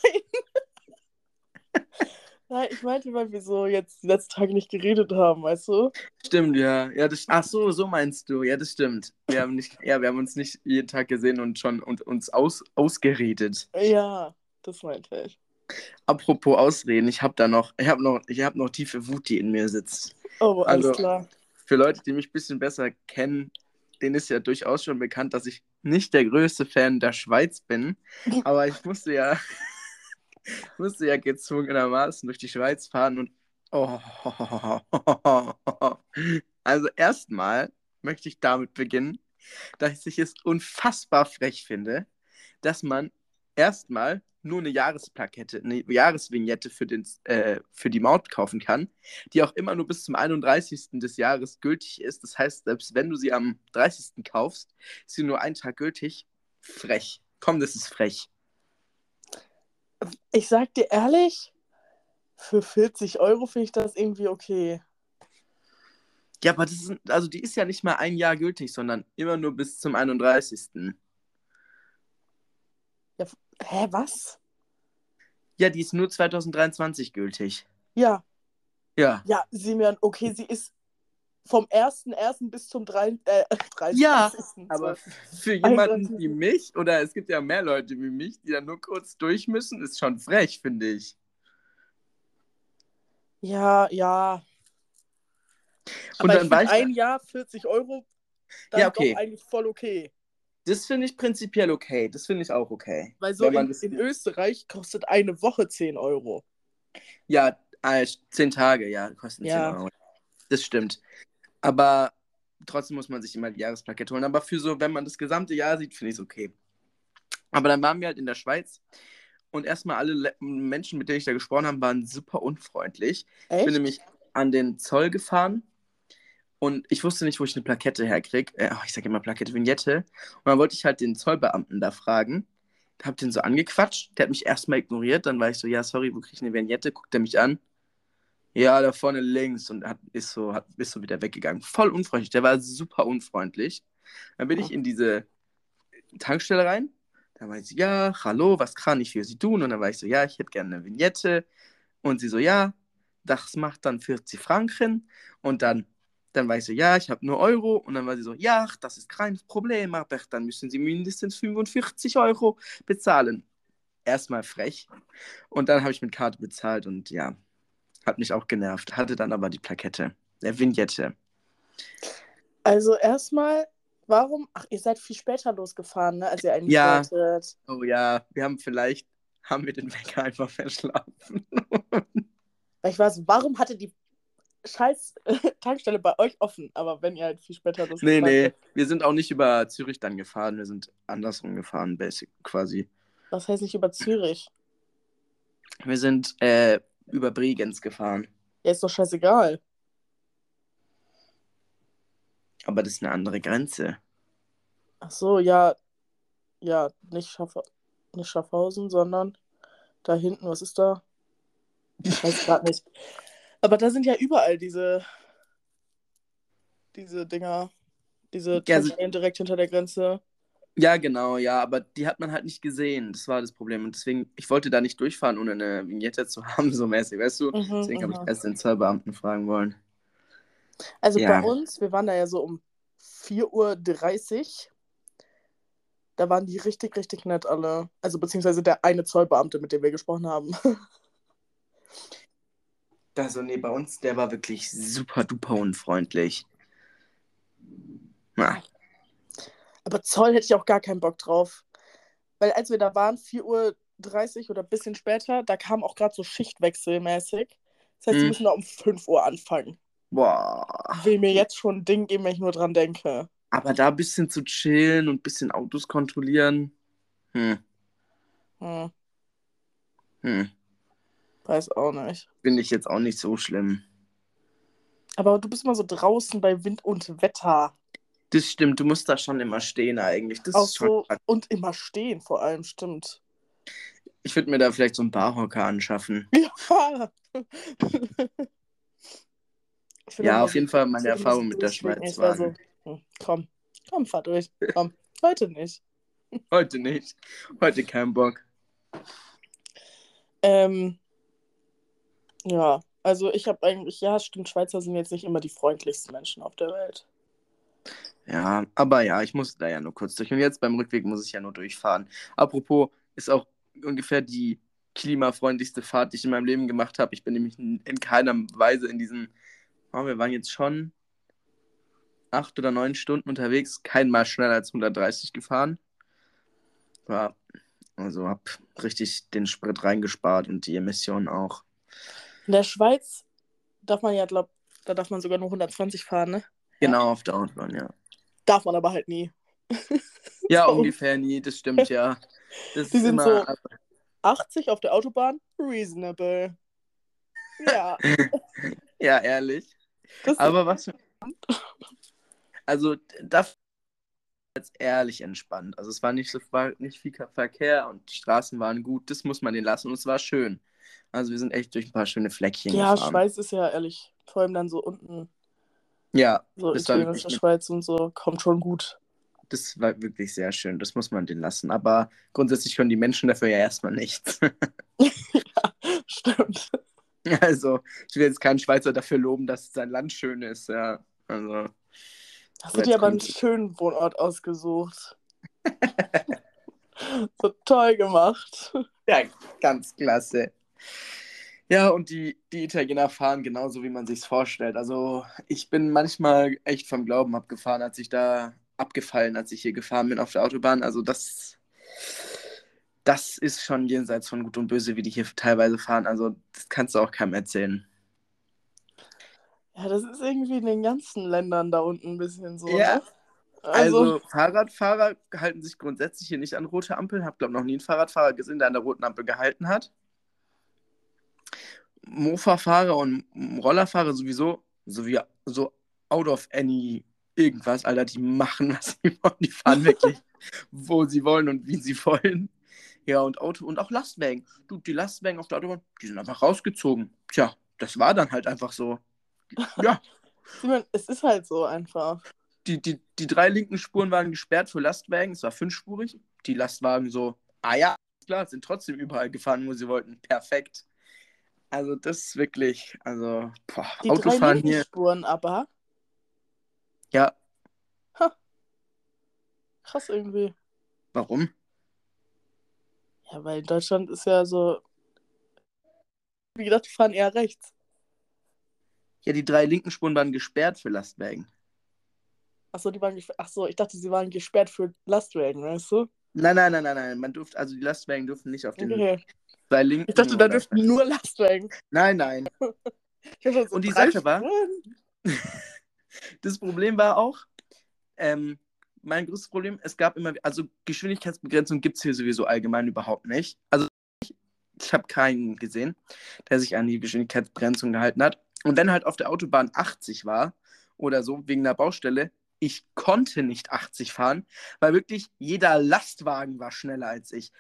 Nein, ich meinte, weil wir so jetzt die letzten Tage nicht geredet haben, weißt du? Stimmt, ja. ja das, ach so, so meinst du. Ja, das stimmt. Wir haben, nicht, ja, wir haben uns nicht jeden Tag gesehen und schon und uns aus, ausgeredet. Ja, das meinte ich. Apropos Ausreden, ich habe da noch, ich habe noch, ich habe noch tiefe Wut, die in mir sitzt. Oh, alles Also- klar. Für Leute, die mich ein bisschen besser kennen, denen ist ja durchaus schon bekannt, dass ich nicht der größte Fan der Schweiz bin. Aber ich musste ja, musste ja gezwungenermaßen durch die Schweiz fahren und oh, also erstmal möchte ich damit beginnen, dass ich es unfassbar frech finde, dass man erstmal nur eine Jahresplakette, eine Jahresvignette für, den, äh, für die Maut kaufen kann, die auch immer nur bis zum 31. des Jahres gültig ist. Das heißt, selbst wenn du sie am 30. kaufst, ist sie nur einen Tag gültig. Frech. Komm, das ist frech. Ich sag dir ehrlich, für 40 Euro finde ich das irgendwie okay. Ja, aber das ist, also die ist ja nicht mal ein Jahr gültig, sondern immer nur bis zum 31. Ja, hä, was? Ja, die ist nur 2023 gültig. Ja. Ja. Ja, Simeon, okay, sie ist vom 1.1. bis zum 3, äh, 30. Ja, aber für jemanden wie mich, oder es gibt ja mehr Leute wie mich, die dann nur kurz durch müssen, ist schon frech, finde ich. Ja, ja. Und Aber dann ich war ich ein Jahr 40 Euro dann Ja, okay. doch eigentlich voll okay. Das finde ich prinzipiell okay. Das finde ich auch okay. Weil so in, in Österreich kostet eine Woche 10 Euro. Ja, äh, zehn Tage, ja, kosten Ja. 10 Euro. Das stimmt. Aber trotzdem muss man sich immer die Jahresplakette holen. Aber für so, wenn man das gesamte Jahr sieht, finde ich es okay. Aber dann waren wir halt in der Schweiz und erstmal alle Le Menschen, mit denen ich da gesprochen habe, waren super unfreundlich. Ich Echt? bin nämlich an den Zoll gefahren und ich wusste nicht, wo ich eine Plakette herkriege. Äh, oh, ich sage immer Plakette, Vignette. Und dann wollte ich halt den Zollbeamten da fragen. Hab den so angequatscht. Der hat mich erstmal ignoriert. Dann war ich so, ja, sorry, wo kriege ich eine Vignette? Guckt er mich an. Ja, da vorne links. Und hat, ist, so, hat, ist so wieder weggegangen. Voll unfreundlich. Der war super unfreundlich. Dann bin ich in diese Tankstelle rein. Da war ich so, ja, hallo, was kann ich für Sie tun? Und dann war ich so, ja, ich hätte gerne eine Vignette. Und sie so, ja, das macht dann 40 Franken. Und dann, dann war ich so, ja, ich habe nur Euro. Und dann war sie so, ja, das ist kein Problem, aber dann müssen Sie mindestens 45 Euro bezahlen. Erstmal frech. Und dann habe ich mit Karte bezahlt und ja, hat mich auch genervt. Hatte dann aber die Plakette, der Vignette. Also erstmal, warum? Ach, ihr seid viel später losgefahren, ne, als ihr eigentlich Ja. wolltet. Oh ja, wir haben vielleicht, haben wir den Wecker einfach verschlafen. Ich weiß, warum hatte die scheiß Tankstelle bei euch offen? Aber wenn ihr halt viel später nee, losgefahren nee, seid. wir sind auch nicht über Zürich dann gefahren, wir sind andersrum gefahren, basic, quasi. Was heißt nicht über Zürich? Wir sind äh, über Bregenz gefahren. Ja, ist doch scheißegal. Aber das ist eine andere Grenze. Ach so, ja. Ja, nicht, Schaff nicht Schaffhausen, sondern da hinten, was ist da? Ich weiß gerade nicht. Aber da sind ja überall diese, diese Dinger, diese Ja, also- direkt hinter der Grenze. Ja, genau, ja, aber die hat man halt nicht gesehen. Das war das Problem. Und deswegen, ich wollte da nicht durchfahren, ohne eine Vignette zu haben, so mäßig, weißt du? Mhm, Deswegen habe mhm. ich erst den Zollbeamten fragen wollen. Also Ja. bei uns, wir waren da ja so um 4.30 Uhr. Da waren die richtig, richtig nett alle. Also beziehungsweise der eine Zollbeamte, mit dem wir gesprochen haben. Also, nee, bei uns, der war wirklich super duper unfreundlich. Na, Aber Zoll hätte ich auch gar keinen Bock drauf. Weil als wir da waren, 4.30 Uhr oder ein bisschen später, da kam auch gerade so Schichtwechselmäßig. Das heißt, Mhm. müssen da um 5 Uhr anfangen. boah. Will mir jetzt schon ein Ding geben, wenn ich nur dran denke. Aber da ein bisschen zu chillen und ein bisschen Autos kontrollieren. Hm, Hm, hm. weiß auch nicht. Finde ich jetzt auch nicht so schlimm. Aber du bist immer so draußen bei Wind und Wetter. Das stimmt, du musst da schon immer stehen eigentlich. Das Auch ist schon so krass. und immer stehen, vor allem, stimmt. Ich würde mir da vielleicht so einen Barhocker anschaffen. Ja. Ja, auf jeden Fall meine Erfahrung mit der. Schweiz war so, hm, komm, komm, fahr durch. Komm, heute nicht. Heute nicht. Heute kein Bock. Ähm, ja, also ich habe eigentlich, ja, stimmt, Schweizer sind jetzt nicht immer die freundlichsten Menschen auf der Welt. Ja, aber ja, ich musste da ja nur kurz durch. Und jetzt beim Rückweg muss ich ja nur durchfahren. Apropos, ist auch ungefähr die klimafreundlichste Fahrt, die ich in meinem Leben gemacht habe. Ich bin nämlich in, in keiner Weise in diesen, oh, wir waren jetzt schon acht oder neun Stunden unterwegs, kein Mal schneller als 130 gefahren. War, also hab richtig den Sprit reingespart und die Emissionen auch. In der Schweiz darf man ja, glaub, da darf man sogar nur 120 fahren, ne? Genau, auf der Autobahn, ja. Darf man aber halt nie. Ja, So. ungefähr nie, das stimmt ja. Das Die ist sind so- 80 auf der Autobahn, reasonable. Ja, ja, ehrlich. das Aber was. Also, da als ehrlich entspannt. Also, es war nicht so war nicht viel Verkehr und die Straßen waren gut. Das muss man denen lassen und es war schön. Also, wir sind echt durch ein paar schöne Fleckchen ja, gefahren. Schweiz ist ja ehrlich. Vor allem dann so unten, Ja, so Das war wirklich- Schweiz und so, kommt schon gut. das war wirklich sehr schön. Das muss man denen lassen. Aber grundsätzlich können die Menschen dafür ja erstmal nichts. Stimmt. Also, ich will jetzt keinen Schweizer dafür loben, dass sein Land schön ist. Ja, also. Hast du dir aber einen schönen Wohnort ausgesucht. so toll gemacht. Ja, ganz klasse. Ja, und die, die Italiener fahren genauso, wie man sich's vorstellt. Also ich bin manchmal echt vom Glauben abgefahren, als ich da abgefallen, als ich hier gefahren bin auf der Autobahn. Also das, das ist schon jenseits von Gut und Böse, wie die hier teilweise fahren. Also das kannst du auch keinem erzählen. Ja, das ist irgendwie in den ganzen Ländern da unten ein bisschen so. Ja. Ne? Also, Also, Fahrradfahrer halten sich grundsätzlich hier nicht an rote Ampeln. Hab glaube noch nie einen Fahrradfahrer gesehen, der an der roten Ampel gehalten hat. Mofa-Fahrer und Rollerfahrer sowieso, sowie so out of any irgendwas, Alter, die machen, was sie wollen. Die fahren wirklich, wo sie wollen und wie sie wollen. Ja, und Auto und auch Lastwagen. Du, die Lastwagen auf der Autobahn, die sind einfach rausgezogen. Tja, das war dann halt einfach so. Ja, es ist halt so einfach. die, die, die drei linken Spuren waren gesperrt für Lastwagen, es war fünfspurig. Die Lastwagen so, ah ja, klar, sind trotzdem überall gefahren, wo sie wollten. Perfekt. Also das ist wirklich, also boah, Die drei Autofahren linken hier, Spuren aber, ja, krass irgendwie. warum? Ja, weil in Deutschland ist ja so, wie gedacht, die fahren eher rechts. Ja, die drei linken Spuren waren gesperrt für Lastwagen. Achso, die waren gesperrt. Achso, ich dachte, sie waren gesperrt für Lastwagen, weißt du? Nein, nein, nein, nein, nein, man durfte, also die Lastwagen dürfen nicht auf den Okay. Zwei linken. Ich dachte, da oder- dürften nur Lastwagen. Nein, nein. So Und die Sache war-. Das Problem war auch, ähm, mein größtes Problem, es gab immer, also Geschwindigkeitsbegrenzung gibt es hier sowieso allgemein überhaupt nicht. Also ich, ich habe keinen gesehen, der sich an die Geschwindigkeitsbegrenzung gehalten hat. Und wenn halt auf der Autobahn 80 war oder so, wegen der Baustelle, ich konnte nicht 80 fahren, weil wirklich jeder Lastwagen war schneller als ich.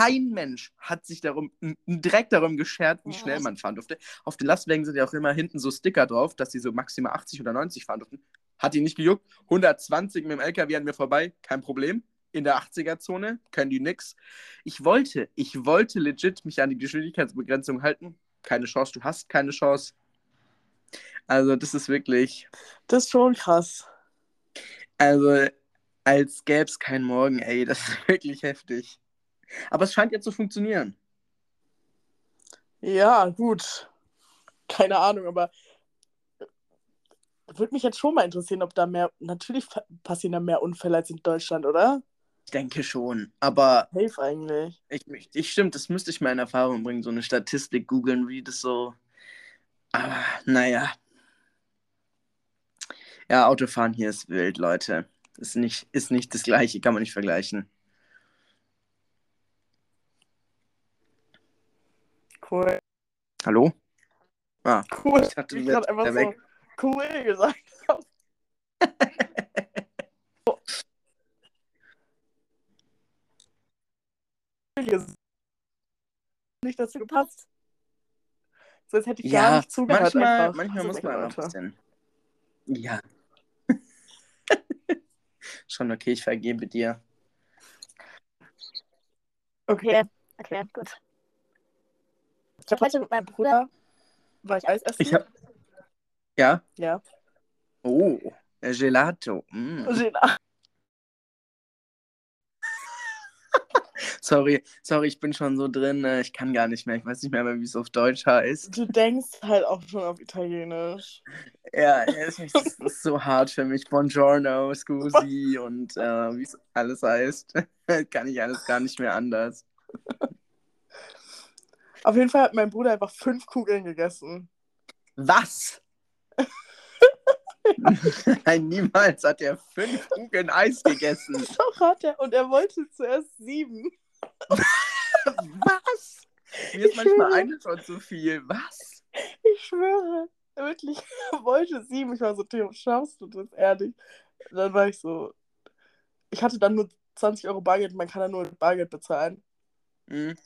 Kein Mensch hat sich darum, direkt darum geschert, wie Ja. schnell man fahren durfte. Auf den Lastwagen sind ja auch immer hinten so Sticker drauf, dass sie so maximal 80 oder 90 fahren durften. Hat die nicht gejuckt. 120 mit dem LKW an mir vorbei, kein Problem. In der 80er-Zone können die nix. Ich wollte, ich wollte legit mich an die Geschwindigkeitsbegrenzung halten. Keine Chance, du hast keine Chance. Also, das ist wirklich, Das ist schon krass. also, als gäbe es keinen Morgen, ey, das ist wirklich heftig. Aber es scheint ja zu funktionieren. Ja, gut. Keine Ahnung, aber würde mich jetzt schon mal interessieren, ob da mehr. Natürlich passieren da mehr Unfälle als in Deutschland, oder? Ich denke schon. Aber Safe eigentlich. ich, ich, ich stimmt, das müsste ich mal in Erfahrung bringen, so eine Statistik googeln, wie das so. Aber naja. Ja, Autofahren hier ist wild, Leute. Ist nicht, ist nicht das gleiche, kann man nicht vergleichen. Cool. Hallo? Ah, Cool. ich du gerade einfach wieder weg. so cool gesagt. habe. nicht dazu gepasst. So als hätte ich gar Ja, nicht zugehört. manchmal, einfach. manchmal muss man einfach ein bisschen. Ja. Schon okay, ich vergebe dir. Okay. Okay, gut. Ich habe heute mit meinem Bruder war ich Eis essen. Ich hab. Ja? Ja. Oh, äh, Gelato. Mm. Gela- Sorry, sorry, ich bin schon so drin. äh, Ich kann gar nicht mehr. Ich weiß nicht mehr, wie es auf Deutsch heißt. Du denkst halt auch schon auf Italienisch. Ja, es ist, ist so hart für mich. Buongiorno, scusi und äh, wie es alles heißt. kann ich alles gar nicht mehr anders. Auf jeden Fall hat mein Bruder einfach fünf Kugeln gegessen. Was? Nein, niemals hat er fünf Kugeln Eis gegessen. Doch hat er. Und er wollte zuerst sieben. Was? Mir ist Ich manchmal schwöre. eine schon zu viel. Was? Ich schwöre, wirklich, wollte sieben. Ich war so, Theo, schaffst du das ehrlich? Dann war ich so, ich hatte dann nur 20 Euro Bargeld, man kann ja nur mit Bargeld bezahlen. Hm.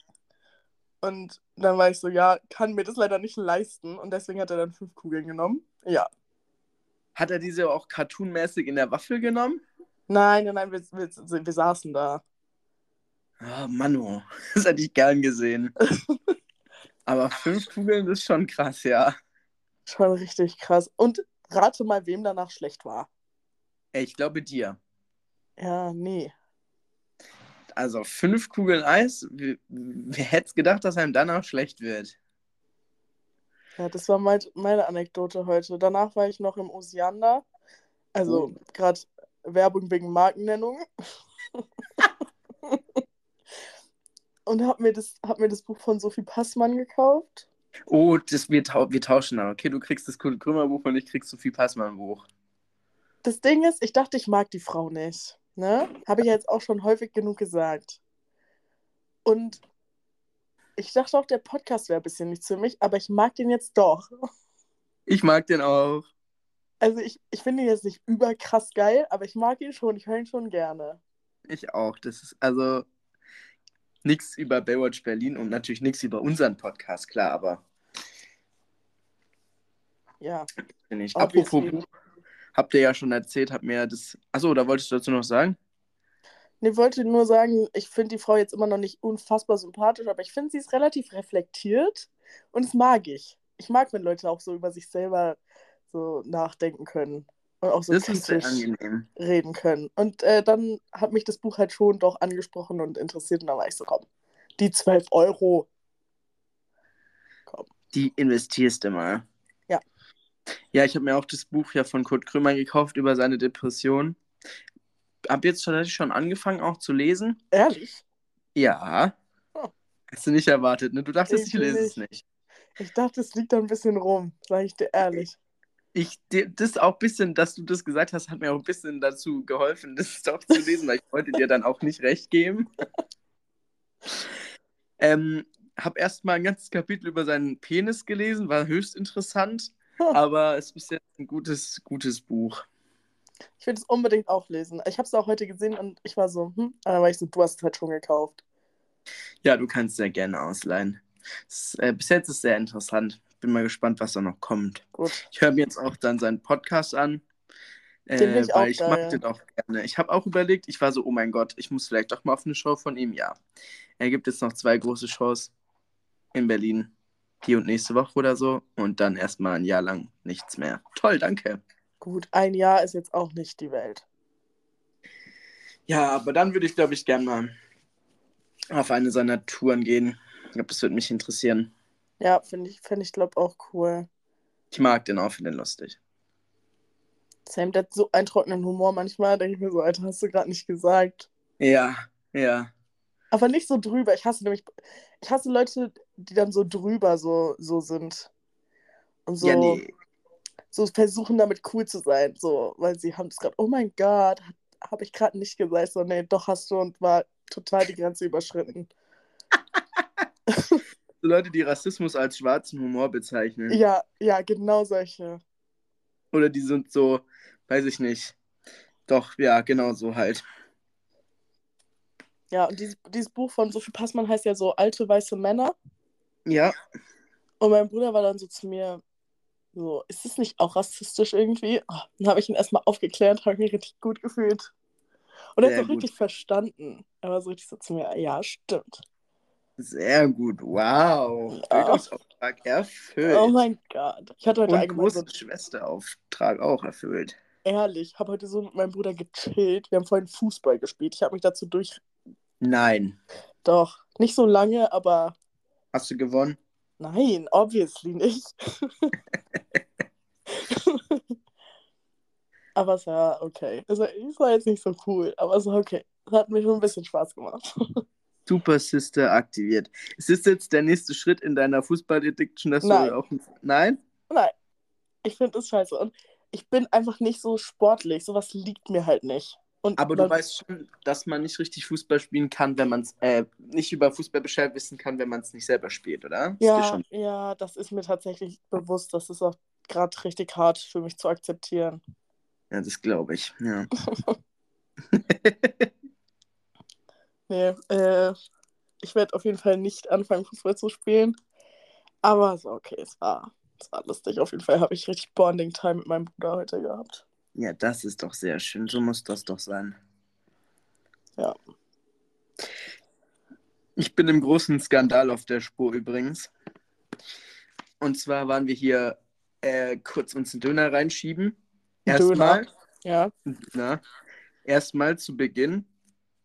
Und dann war ich so, ja, kann mir das leider nicht leisten. Und deswegen hat er dann fünf Kugeln genommen. Ja. Hat er diese auch cartoonmäßig in der Waffel genommen? Nein, nein, nein, wir, wir, wir saßen da. Ah, Manu, das hätte ich gern gesehen. Aber fünf Kugeln ist schon krass, ja. Schon richtig krass. Und rate mal, wem danach schlecht war. Ey, ich glaube dir. Ja, nee. Also fünf Kugeln Eis, wer, hätte es gedacht, dass einem danach schlecht wird? Ja, das war mein, meine Anekdote heute. Danach war ich noch im Osiander. Also Oh. gerade Werbung wegen Markennennung. Und hab mir, das, hab mir das Buch von Sophie Passmann gekauft. Oh, das, wir, tau wir tauschen dann. Okay, du kriegst das Kurt Krümmer Buch und ich krieg Sophie Passmann Buch. Das Ding ist, ich dachte, ich mag die Frau nicht. Ne? Habe ich ja jetzt auch schon häufig genug gesagt. Und ich dachte auch, der Podcast wäre ein bisschen nichts für mich, aber ich mag den jetzt doch. Ich mag den auch. Also ich, ich finde ihn jetzt nicht überkrass geil, aber ich mag ihn schon, ich höre ihn schon gerne. Ich auch. Das ist also nichts über Baywatch Berlin und natürlich nichts über unseren Podcast, klar, aber Ja. finde ich. Apropos Buch, habt ihr ja schon erzählt, habt mir das. Achso, da wolltest du dazu noch sagen? Ich wollte nur sagen, ich finde die Frau jetzt immer noch nicht unfassbar sympathisch, aber ich finde, sie ist relativ reflektiert und das mag ich. Ich mag, wenn Leute auch so über sich selber so nachdenken können und auch so das reden können. Und äh, dann hat mich das Buch halt schon doch angesprochen und interessiert und dann war ich so, komm, die 12 Euro. Komm. Die investierst du mal. Ja. Ich habe mir auch das Buch ja von Kurt Krömer gekauft über seine Depression. Hab jetzt schon, schon angefangen auch zu lesen. Ehrlich? Ja. Oh. Hast du nicht erwartet, ne? Du dachtest, ich Ich lese es nicht. nicht. Ich dachte, es liegt da ein bisschen rum, sage ich dir ehrlich. Ich, das auch ein bisschen, dass du das gesagt hast, hat mir auch ein bisschen dazu geholfen, das doch zu lesen, weil ich wollte dir dann auch nicht recht geben. ähm, hab erst mal ein ganzes Kapitel über seinen Penis gelesen, war höchst interessant, aber es ist jetzt ein gutes, gutes Buch. Ich will es unbedingt auch lesen. Ich habe es auch heute gesehen und ich war so, hm, aber dann war ich so, du hast es halt schon gekauft. Ja, du kannst sehr gerne ausleihen. Es, äh, bis jetzt ist sehr interessant. Bin mal gespannt, was da noch kommt. Gut. Ich höre mir jetzt auch dann seinen Podcast an. Den Äh, ich weil ich mag den auch gerne. Ich habe auch überlegt, ich war so, oh mein Gott, ich muss vielleicht doch mal auf eine Show von ihm. Ja. Er gibt jetzt noch zwei große Shows in Berlin. Die und nächste Woche oder so. Und dann erstmal ein Jahr lang nichts mehr. Toll, danke. Gut, ein Jahr ist jetzt auch nicht die Welt. Ja, aber dann würde ich, glaube ich, gerne mal auf eine seiner Touren gehen. Ich glaube, das würde mich interessieren. Ja, finde ich, find ich glaube auch cool. Ich mag den auch, finde den lustig. Sam, der hat so einen trockenen Humor manchmal, denke ich mir so, Alter, hast du gerade nicht gesagt. Ja, ja. Aber nicht so drüber. Ich hasse nämlich, ich hasse Leute, die dann so drüber so, so sind. Und so, Ja, nee. so versuchen damit cool zu sein. So, weil sie haben es gerade, oh mein Gott, habe ich gerade nicht gesagt. So, nee, doch hast du und war total die Grenze überschritten. Leute, die Rassismus als schwarzen Humor bezeichnen. Ja, ja, genau solche. Oder die sind so, weiß ich nicht. Doch, ja, genau so halt. Ja, und dieses, dieses Buch von Sophie Passmann heißt ja so Alte weiße Männer. Ja, Und mein Bruder war dann so zu mir, so, ist das nicht auch rassistisch irgendwie? Oh, dann habe ich ihn erstmal aufgeklärt, habe mich richtig gut gefühlt. Und er hat es auch gut. richtig verstanden. Er war so richtig so zu mir, ja, stimmt. sehr gut. Wow. Ja. Bildungsauftrag erfüllt. Oh mein Gott. Ich hatte heute Und allgemein so großen Schwesterauftrag auch erfüllt. ehrlich, habe heute so mit meinem Bruder gechillt. Wir haben vorhin Fußball gespielt. Ich habe mich dazu durch. Nein. Doch, nicht so lange, aber Hast du gewonnen? nein, obviously nicht. aber es war okay. Also, es war jetzt nicht so cool, aber es war okay. Es hat mir schon ein bisschen Spaß gemacht. Super Sister aktiviert. Ist das jetzt der nächste Schritt in deiner Fußball-Addiction, dass Nein. du auch. Nein? Nein, ich finde das scheiße. Und ich bin einfach nicht so sportlich. Sowas liegt mir halt nicht. Und Aber du weißt schon, dass man nicht richtig Fußball spielen kann, wenn man es äh, nicht über Fußball Bescheid wissen kann, wenn man es nicht selber spielt, oder? Ja, ja, das ist mir tatsächlich bewusst. Das ist auch gerade richtig hart für mich zu akzeptieren. ja das glaube ich. Ja. Nee, äh, ich werde auf jeden Fall nicht anfangen, Fußball zu spielen. Aber so, okay, es war, es war lustig. Auf jeden Fall habe ich richtig Bonding-Time mit meinem Bruder heute gehabt. Ja, das ist doch sehr schön. So muss das doch sein. Ja. Ich bin im großen Skandal auf der Spur übrigens. Und zwar waren wir hier äh, kurz uns einen Döner reinschieben. Erstmal, Ja. na, erstmal zu Beginn.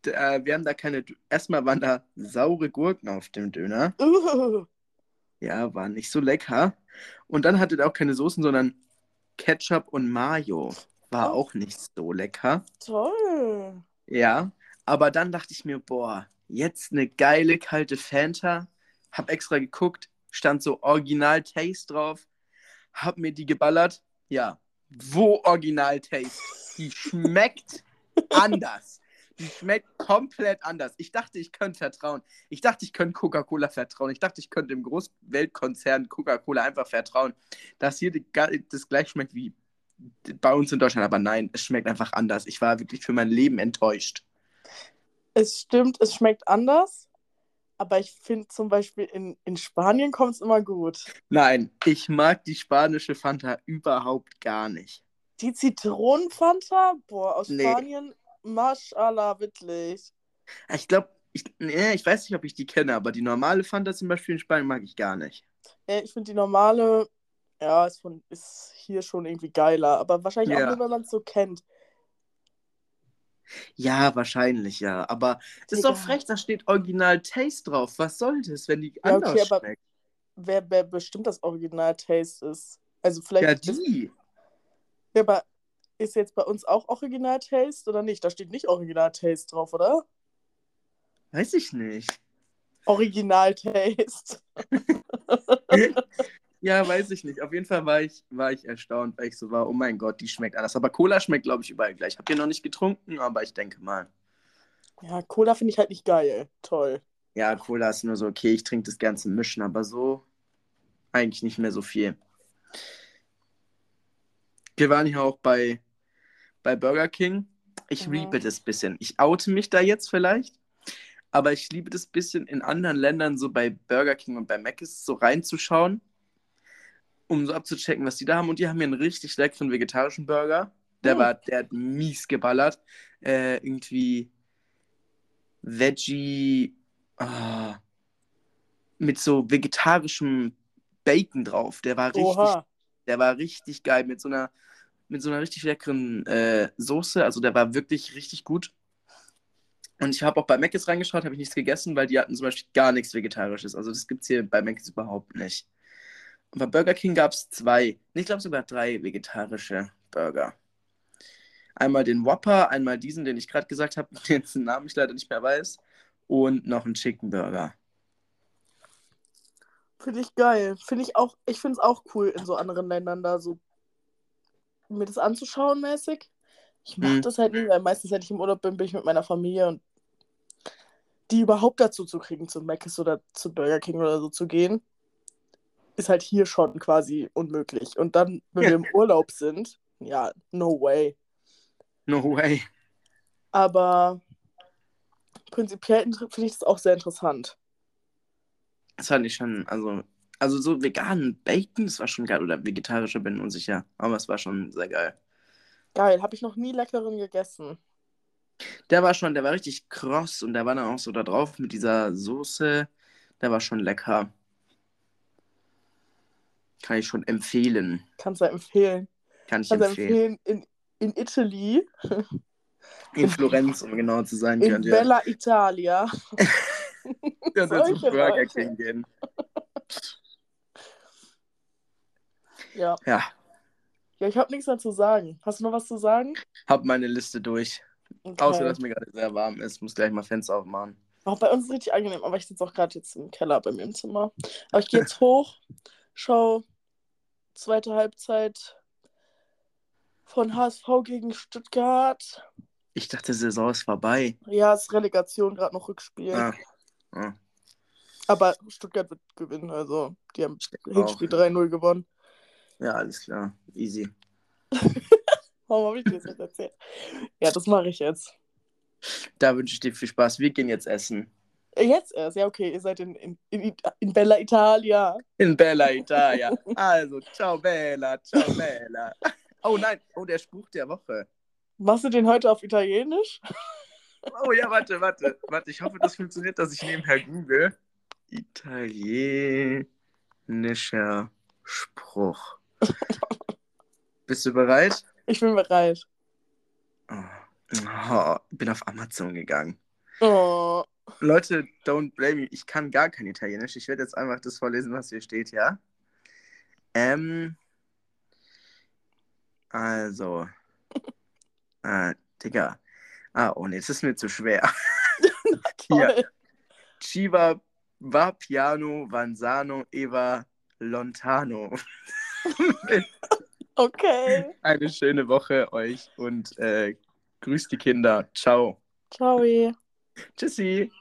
d- Äh, wir haben da keine. Erstmal waren da saure Gurken auf dem Döner. Uh, Ja, war nicht so lecker. Und dann hatte er auch keine Soßen, sondern Ketchup und Mayo. War Oh. auch nicht so lecker. toll. Ja, aber dann dachte ich mir, boah, jetzt eine geile kalte Fanta. Hab extra geguckt, stand so Original Taste drauf. Hab mir die geballert. Ja, wo Original Taste? Die schmeckt anders. Die schmeckt komplett anders. Ich dachte, ich könnte vertrauen. Ich dachte, ich könnte Coca-Cola vertrauen. Ich dachte, ich könnte dem Großweltkonzern Coca-Cola einfach vertrauen, dass hier das gleich schmeckt wie bei uns in Deutschland. Aber nein, es schmeckt einfach anders. Ich war wirklich für mein Leben enttäuscht. Es stimmt, es schmeckt anders. Aber ich finde zum Beispiel in, in Spanien kommt es immer gut. Nein, ich mag die spanische Fanta überhaupt gar nicht. Die Zitronenfanta, boah, aus Nee. Spanien, Maschallah, wirklich. Ich glaube, ich, nee, ich weiß nicht, ob ich die kenne, aber die normale Fanta zum Beispiel in Spanien mag ich gar nicht. Ja, ich finde die normale, ja, ist, von, ist hier schon irgendwie geiler. Aber wahrscheinlich Ja. auch nur, wenn man es so kennt. Ja, wahrscheinlich, ja. Aber es ist doch frech, da steht Original Taste drauf. Was soll das, wenn die Ja, anders okay, aber schmeckt? Wer, wer bestimmt das Original-Taste ist. Also vielleicht Ja, ist, die. ja, aber ist jetzt bei uns auch Original-Taste oder nicht? Da steht nicht Original-Taste drauf, oder? Weiß ich nicht. Original-Taste. Ja, weiß ich nicht. Auf jeden Fall war ich, war ich erstaunt, weil ich so war, oh mein Gott, die schmeckt anders. Aber Cola schmeckt, glaube ich, überall gleich. Habt ihr noch nicht getrunken, aber ich denke mal. Ja, Cola finde ich halt nicht geil. Toll. Ja, Cola ist nur so, okay, ich trinke das Ganze mischen, aber so eigentlich nicht mehr so viel. Wir waren hier auch bei, bei Burger King. Ich Mhm. liebe das bisschen. Ich oute mich da jetzt vielleicht, aber ich liebe das bisschen in anderen Ländern, so bei Burger King und bei Mc's, so reinzuschauen, um so abzuchecken, was die da haben. Und die haben hier einen richtig leckeren vegetarischen Burger. Der Mhm. war, der hat mies geballert. Äh, irgendwie Veggie, ah, mit so vegetarischem Bacon drauf. Der war richtig, Oha. der war richtig geil mit so einer, mit so einer richtig leckeren äh, Soße. Also der war wirklich richtig gut. Und ich habe auch bei Mc's reingeschaut, habe ich nichts gegessen, weil die hatten zum Beispiel gar nichts Vegetarisches. Also das gibt es hier bei Mc's überhaupt nicht. Und bei Burger King gab es zwei, ich glaube sogar drei vegetarische Burger. Einmal den Whopper, einmal diesen, den ich gerade gesagt habe, dessen Namen ich leider nicht mehr weiß, und noch einen Chicken Burger. Finde ich geil. Finde ich auch, ich finde es auch cool, in so anderen Ländern da so mir das anzuschauen mäßig. Ich mache Mhm. das halt nie, weil meistens, wenn ich im Urlaub bin, bin ich mit meiner Familie und die überhaupt dazu zu kriegen, zu Mc's oder zu Burger King oder so zu gehen, ist halt hier schon quasi unmöglich. Und dann, wenn wir im Urlaub sind, ja, no way. No way. Aber prinzipiell finde ich das auch sehr interessant. Das fand ich schon, also, also so veganen Bacon, das war schon geil. Oder vegetarischer, bin unsicher. Aber es war schon sehr geil. Geil, habe ich noch nie leckeren gegessen. Der war schon, der war richtig kross und der war dann auch so da drauf mit dieser Soße. Der war schon lecker. Kann ich schon empfehlen. Kannst du empfehlen. Kann ich Kannst du empfehlen. empfehlen, in, in Italy, In Florenz, um genau zu sein, in könnt ihr, Bella Italia. könnt ihr solche Burger. King gehen. Ja. Ja, Ja, ich habe nichts mehr zu sagen. Hast du noch was zu sagen? hab meine Liste durch. Okay. Außer, dass mir gerade sehr warm ist. Muss gleich mal Fenster aufmachen. Auch bei uns ist es richtig angenehm, aber ich sitze auch gerade jetzt im Keller bei mir im Zimmer. Aber ich gehe jetzt hoch, schau zweite Halbzeit von HSV gegen Stuttgart. Ich dachte, Saison ist vorbei. Ja, es ist Relegation, gerade noch Rückspiel. Ah. Ah. Aber Stuttgart wird gewinnen, also die haben. Hinspiel 3-0 gewonnen. Ja, alles klar. Easy. Warum habe ich dir das jetzt erzählt? Ja, das mache ich jetzt. Da wünsche ich dir viel Spaß. Wir gehen jetzt essen. Äh, Jetzt erst, ja, okay, ihr seid in, in, in, in Bella Italia. In Bella Italia. Also, ciao Bella, ciao Bella. Oh nein, oh, der Spruch der Woche. Machst du den heute auf Italienisch? Oh ja, warte, warte, warte. Ich hoffe, das funktioniert, dass ich nebenher google. Italienischer Spruch. Bist du bereit? Ich bin bereit. Oh, oh, bin auf Amazon gegangen. Oh, Leute, don't blame me. Ich kann gar kein Italienisch. Ich werde jetzt einfach das vorlesen, was hier steht, ja? Ähm. Also. Äh, Digga. Ah, oh nee, das ist mir zu schwer. toll. Chiva va piano vanzano eva lontano. Okay. Eine schöne Woche euch und äh, grüßt die Kinder. Ciao. Ciao. Tschüssi.